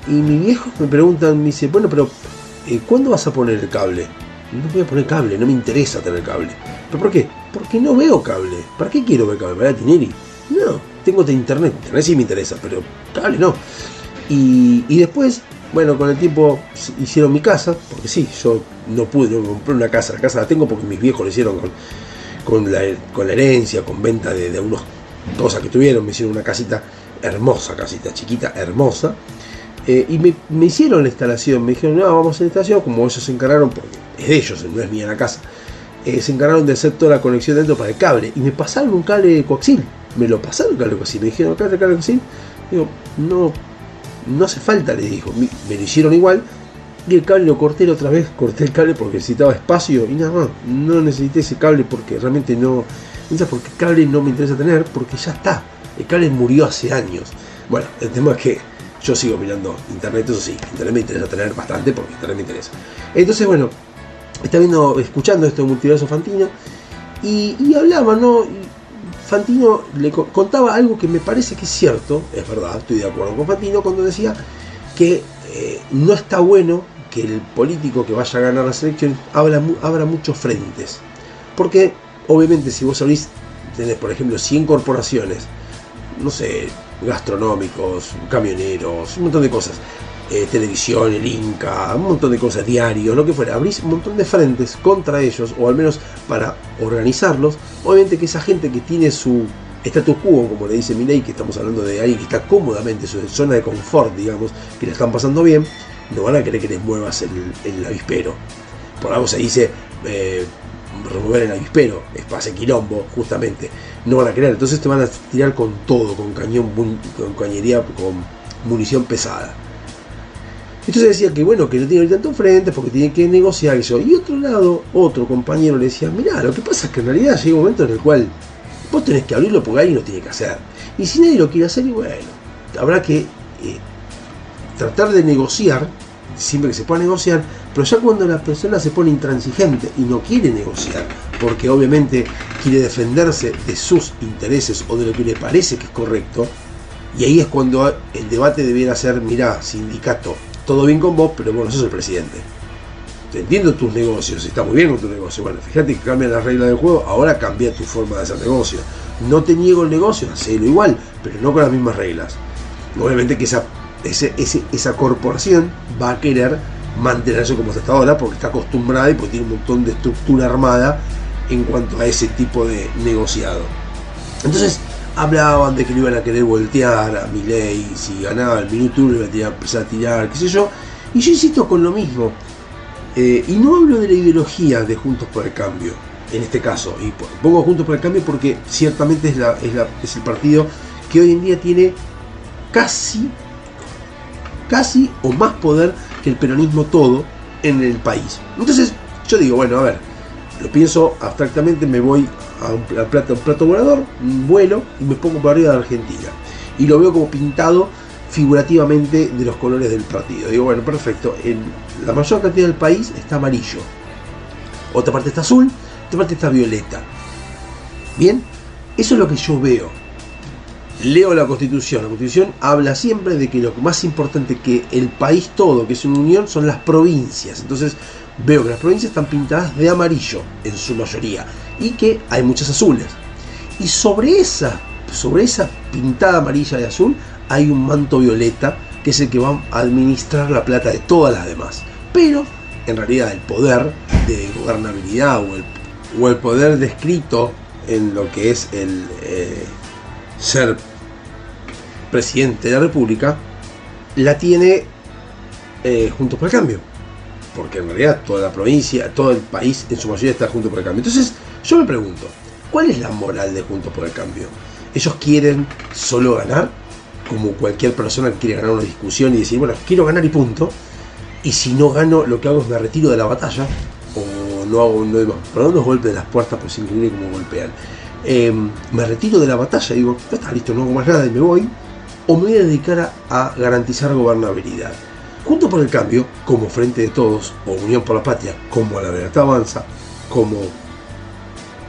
S1: y mi viejo me preguntan, me dice, bueno, pero eh, ¿cuándo vas a poner el cable? No voy a poner cable, no me interesa tener cable. ¿Pero por qué? Porque no veo cable. ¿Para qué quiero ver cable? ¿Para Tineri? No, tengo de internet. Internet sí me interesa, pero cable no. Y, y después, bueno, con el tiempo hicieron mi casa, porque sí, yo no pude, no compré una casa. La casa la tengo porque mis viejos lo hicieron con, con, la, con la herencia, con venta de, de unas cosas que tuvieron. Me hicieron una casita hermosa, casita chiquita, hermosa. Eh, y me, hicieron la instalación, me dijeron, no, vamos a hacer la instalación, como ellos se encargaron, porque es de ellos, no es mía la casa, eh, se encargaron de hacer toda la conexión dentro para el cable, y me pasaron un cable de coaxil, me lo pasaron un cable de coaxil, me dijeron, acá cable de coaxil, digo, no, no hace falta, le dijo, me, lo hicieron igual, y el cable lo corté otra vez, corté el cable porque necesitaba espacio, y nada más, no necesité ese cable porque realmente no, no sé por qué cable no me interesa tener, porque ya está, el cable murió hace años. Bueno, el tema es que yo sigo mirando internet, eso sí, internet me interesa tener bastante porque internet me interesa. Entonces, bueno, está viendo, escuchando esto de multiverso Fantino y, hablaba, ¿no? Fantino le co- contaba algo que me parece que es cierto, es verdad, estoy de acuerdo con Fantino cuando decía que eh, no está bueno que el político que vaya a ganar las elecciones abra, abra muchos frentes. Porque, obviamente, si vos abrís, tenés, por ejemplo, 100 corporaciones, no sé, gastronómicos, camioneros, un montón de cosas, eh, televisión, el Inca, un montón de cosas, diarios, lo que fuera, abrís un montón de frentes contra ellos, o al menos para organizarlos, obviamente que esa gente que tiene su status quo, como le dice Milei, que estamos hablando de alguien que está cómodamente en su zona de confort, digamos, que la están pasando bien, no van a querer que les muevas el, el avispero. Por algo se dice eh, remover el avispero, es hacer quilombo, justamente. No van a querer, entonces te van a tirar con todo, con cañón, con cañería, con munición pesada. Entonces decía que bueno, que no tiene tanto frente porque tiene que negociar eso. Y otro lado, otro compañero le decía, mirá, lo que pasa es que en realidad llega un momento en el cual vos tenés que abrirlo porque alguien lo tiene que hacer. Y si nadie lo quiere hacer, y bueno, habrá que eh, tratar de negociar, siempre que se pueda negociar, pero ya cuando la persona se pone intransigente y no quiere negociar, porque obviamente quiere defenderse de sus intereses o de lo que le parece que es correcto, y ahí es cuando el debate debiera ser, mirá, sindicato, todo bien con vos, pero vos no sos el presidente. Te entiendo tus negocios, está muy bien con tu negocio. Bueno, fíjate que cambian las reglas del juego, ahora cambia tu forma de hacer negocio. No te niego el negocio, hacelo igual, pero no con las mismas reglas. Obviamente que esa, esa corporación va a querer mantenerse como está hasta ahora porque está acostumbrada y porque tiene un montón de estructura armada en cuanto a ese tipo de negociado. Entonces hablaban de que lo iban a querer voltear a Milei, si ganaba el minuto uno iba a tirar- empezar a tirar, qué sé yo. Y yo insisto con lo mismo. Eh, y no hablo de la ideología de Juntos por el Cambio, en este caso. Y po- pongo Juntos por el Cambio porque ciertamente es, la- es el partido que hoy en día tiene casi, casi o más poder que el peronismo todo en el país. Entonces yo digo, bueno, a ver, lo pienso abstractamente, me voy a un, pla- plato, un plato volador, vuelo y me pongo para arriba de Argentina. Y lo veo como pintado figurativamente de los colores del partido. Digo, bueno, perfecto. En la mayor cantidad del país está amarillo. Otra parte está azul, otra parte está violeta. Bien, eso es lo que yo veo. Leo la constitución. La constitución habla siempre de que lo más importante que el país todo, que es una unión, son las provincias. Entonces veo que las provincias están pintadas de amarillo en su mayoría y que hay muchas azules. Y sobre esa, sobre esa pintada amarilla y azul hay un manto violeta que es el que va a administrar la plata de todas las demás. Pero en realidad el poder de gobernabilidad o el, o el poder descrito en lo que es el eh, ser presidente de la República la tiene eh, Juntos por el Cambio. Porque en realidad toda la provincia, todo el país en su mayoría está Juntos por el Cambio. Entonces yo me pregunto, ¿cuál es la moral de Juntos por el Cambio? ¿Ellos quieren solo ganar? Como cualquier persona que quiere ganar una discusión y decir, bueno, quiero ganar y punto. Y si no gano, lo que hago es me retiro de la batalla. O no hago, no digo, perdón los golpes de las puertas, pero es increíble como golpean. Eh, me retiro de la batalla digo, ya está listo, no hago más nada y me voy. O me voy a dedicar a, garantizar gobernabilidad. Junto por el cambio, como Frente de Todos, o Unión por la Patria, como La Libertad Avanza, como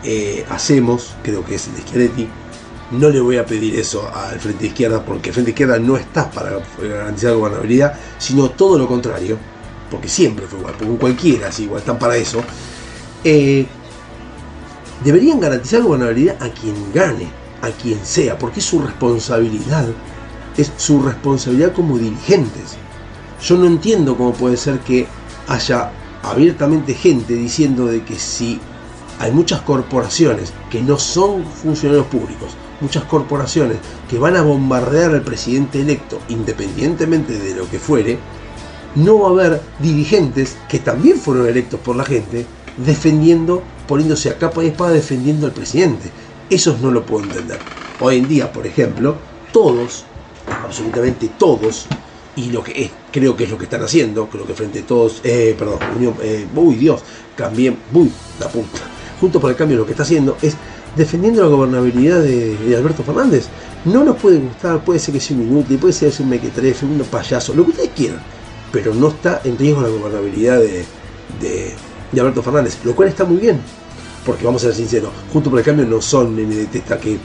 S1: eh, Hacemos, creo que es el de Schiaretti, no le voy a pedir eso al Frente Izquierda, porque el Frente Izquierda no está para garantizar gobernabilidad, sino todo lo contrario, porque siempre fue igual, porque cualquiera es igual, están para eso. Eh, deberían garantizar gobernabilidad a quien gane, a quien sea, porque es su responsabilidad, es su responsabilidad como dirigentes. Yo no entiendo cómo puede ser que haya abiertamente gente diciendo de que si hay muchas corporaciones que no son funcionarios públicos, muchas corporaciones que van a bombardear al presidente electo independientemente de lo que fuere, no va a haber dirigentes que también fueron electos por la gente defendiendo, poniéndose a capa y espada defendiendo al presidente. Eso no lo puedo entender. Hoy en día, por ejemplo, todos, absolutamente todos, y lo que es, creo que es lo que están haciendo, creo que frente a todos, eh, perdón, Unión, eh, uy Dios, cambié, uy, la punta, junto por el cambio lo que está haciendo es defendiendo la gobernabilidad de, Alberto Fernández. No nos puede gustar, puede ser que sea un inútil, puede ser un mequetrefe, un payaso, lo que ustedes quieran, pero no está en riesgo la gobernabilidad de, de, Alberto Fernández, lo cual está muy bien, porque vamos a ser sinceros, junto por el cambio no son hasta que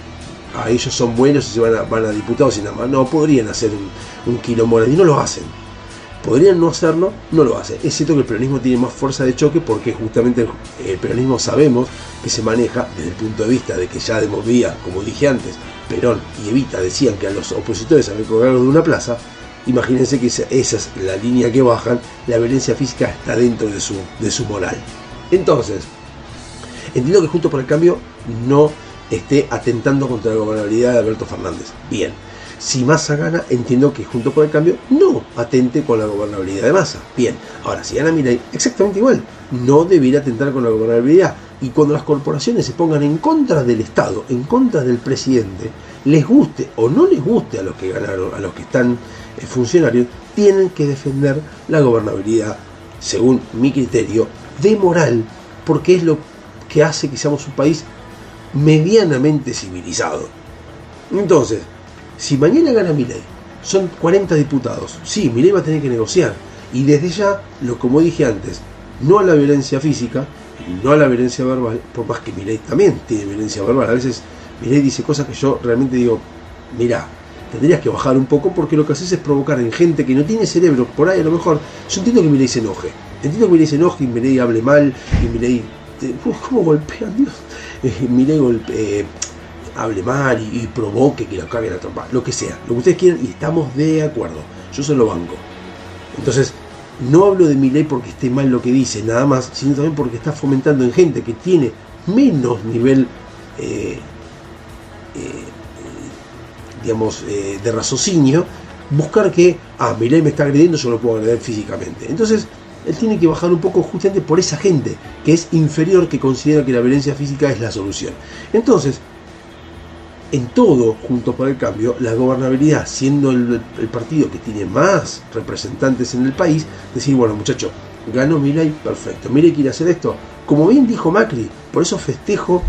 S1: a ellos son buenos y se van a, van a diputados y nada más. No, podrían hacer un, un quilombo y no lo hacen. Podrían no hacerlo, no lo hacen. Es cierto que el peronismo tiene más fuerza de choque porque justamente el, peronismo sabemos que se maneja desde el punto de vista de que ya de movía, como dije antes, Perón y Evita decían que a los opositores había que colgarlos de una plaza. Imagínense que esa, esa es la línea que bajan, la violencia física está dentro de su, de su moral. Entonces, entiendo que Juntos por el Cambio no esté atentando contra la gobernabilidad de Alberto Fernández. Bien. Si Massa gana, entiendo que junto por el cambio no atente con la gobernabilidad de Massa. Bien. Ahora, si gana Milei, exactamente igual. No debería atentar con la gobernabilidad. Y cuando las corporaciones se pongan en contra del Estado, en contra del presidente, les guste o no les guste a los que ganaron, a los que están eh, funcionarios, tienen que defender la gobernabilidad, según mi criterio, de moral, porque es lo que hace que seamos un país medianamente civilizado. Entonces, si mañana gana Milei, son 40 diputados, sí, Milei va a tener que negociar, y desde ya, lo como dije antes, no a la violencia física, no a la violencia verbal, por más que Milei también tiene violencia verbal, a veces Milei dice cosas que yo realmente digo, mira, tendrías que bajar un poco porque lo que haces es provocar en gente que no tiene cerebro, por ahí a lo mejor, yo entiendo que Milei se enoje, entiendo que Milei se enoje y Milei hable mal, y Milei, eh, uy, ¿cómo golpean Dios? Eh, Milei golpe, hable mal y, provoque que lo caguen a trompa, lo que sea, lo que ustedes quieran y estamos de acuerdo, yo se lo banco. Entonces, no hablo de Milei porque esté mal lo que dice, nada más, sino también porque está fomentando en gente que tiene menos nivel, eh, eh, digamos, eh, de raciocinio, buscar que, ah, Milei me está agrediendo, yo lo puedo agredir físicamente. Entonces, él tiene que bajar un poco justamente por esa gente que es inferior, que considera que la violencia física es la solución. Entonces, en todo, junto por el cambio, la gobernabilidad, siendo el, partido que tiene más representantes en el país, decir, bueno, muchacho, ganó Milei, perfecto. Milei quiere hacer esto. Como bien dijo Macri, por eso festejo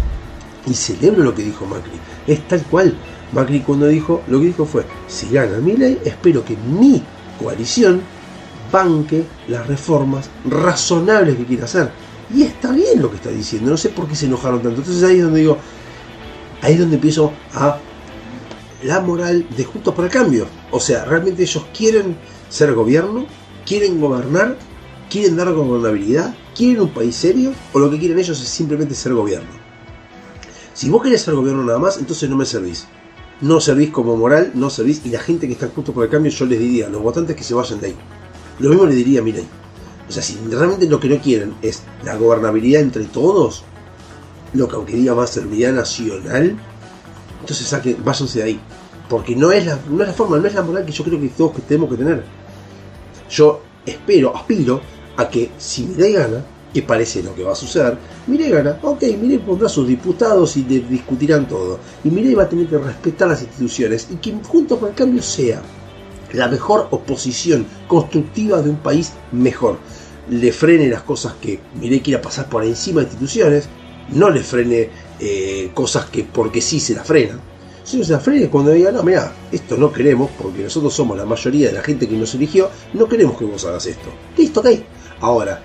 S1: y celebro lo que dijo Macri. Es tal cual. Macri cuando dijo, lo que dijo fue, si gana Milei, espero que mi coalición banque las reformas razonables que quiere hacer. Y está bien lo que está diciendo, no sé por qué se enojaron tanto. Entonces ahí es donde digo, ahí es donde empiezo a la moral de Juntos por el Cambio. O sea, realmente ellos quieren ser gobierno, quieren gobernar, quieren dar gobernabilidad, quieren un país serio, o lo que quieren ellos es simplemente ser gobierno. Si vos querés ser gobierno nada más, entonces no me servís. No servís como moral, no servís, y la gente que está Juntos por el Cambio, yo les diría a los votantes que se vayan de ahí. Lo mismo le diría a Milei. O sea, si realmente lo que no quieren es la gobernabilidad entre todos, lo que aunque diga más serviría nacional, entonces saquen, váyanse de ahí. Porque no es, la, no es la forma, no es la moral que yo creo que todos que tenemos que tener. Yo espero, aspiro a que si Milei gana, que parece lo que va a suceder, Milei gana, ok, Milei pondrá sus diputados y discutirán todo. Y Milei va a tener que respetar las instituciones y que junto con el cambio sea la mejor oposición constructiva de un país mejor. Le frene las cosas que Milei quiera pasar por encima de instituciones, no le frene eh, cosas que porque sí se la frenan. Si no se la frene cuando diga, no, mira, esto no queremos, porque nosotros somos la mayoría de la gente que nos eligió, no queremos que vos hagas esto. Listo, ok. Ahora,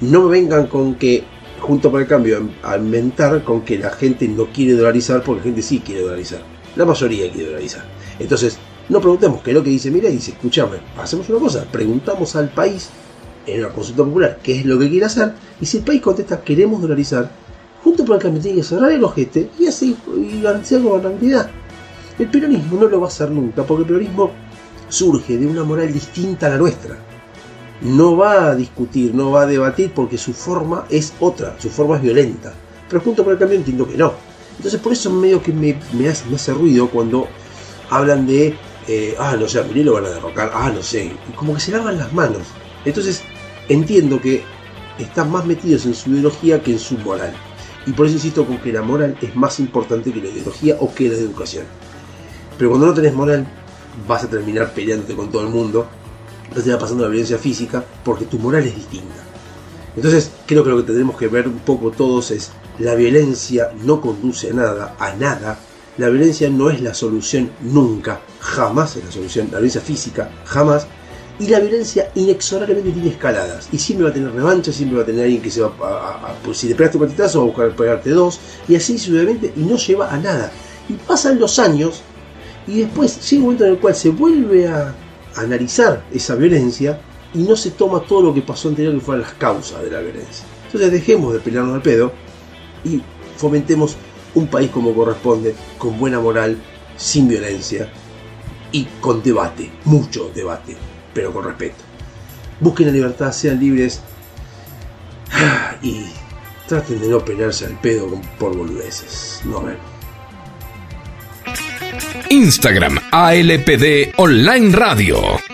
S1: no me vengan con que, junto para el cambio, a inventar con que la gente no quiere dolarizar, porque la gente sí quiere dolarizar. La mayoría quiere dolarizar. Entonces, no preguntemos qué es lo que dice Mira dice, escuchame, hacemos una cosa, preguntamos al país en la consulta popular qué es lo que quiere hacer, y si el país contesta queremos dolarizar, junto por el cambio tiene que cerrar el ojete y así y garantizar gobernabilidad. El peronismo no lo va a hacer nunca, porque el peronismo surge de una moral distinta a la nuestra. No va a discutir, no va a debatir porque su forma es otra, su forma es violenta. Pero junto por el cambio entiendo que no. Entonces por eso medio que me hace ruido cuando hablan de, eh, ah, no sé, a Milei lo van a derrocar, ah, no sé, como que se lavan las manos. Entonces entiendo que están más metidos en su ideología que en su moral. Y por eso insisto con que la moral es más importante que la ideología o que la educación. Pero cuando no tenés moral, vas a terminar peleándote con todo el mundo, no te va pasando la violencia física, porque tu moral es distinta. Entonces, creo que lo que tendremos que ver un poco todos es, la violencia no conduce a nada, a nada. La violencia no es la solución nunca, jamás es la solución. La violencia física, jamás. Y la violencia inexorablemente tiene escaladas. Y siempre va a tener revancha, siempre va a tener alguien que se va a... pues si le pegaste un patitazo, va a buscar pegarte dos. Y así sucesivamente, y no lleva a nada. Y pasan los años, y después llega un momento en el cual se vuelve a analizar esa violencia y no se toma todo lo que pasó anterior que fueran las causas de la violencia. Entonces dejemos de pelearnos al pedo y fomentemos un país como corresponde, con buena moral, sin violencia y con debate, mucho debate, pero con respeto. Busquen la libertad, sean libres y traten de no pelearse al pedo por boludeces. No ven.
S5: Instagram ALPD Online Radio.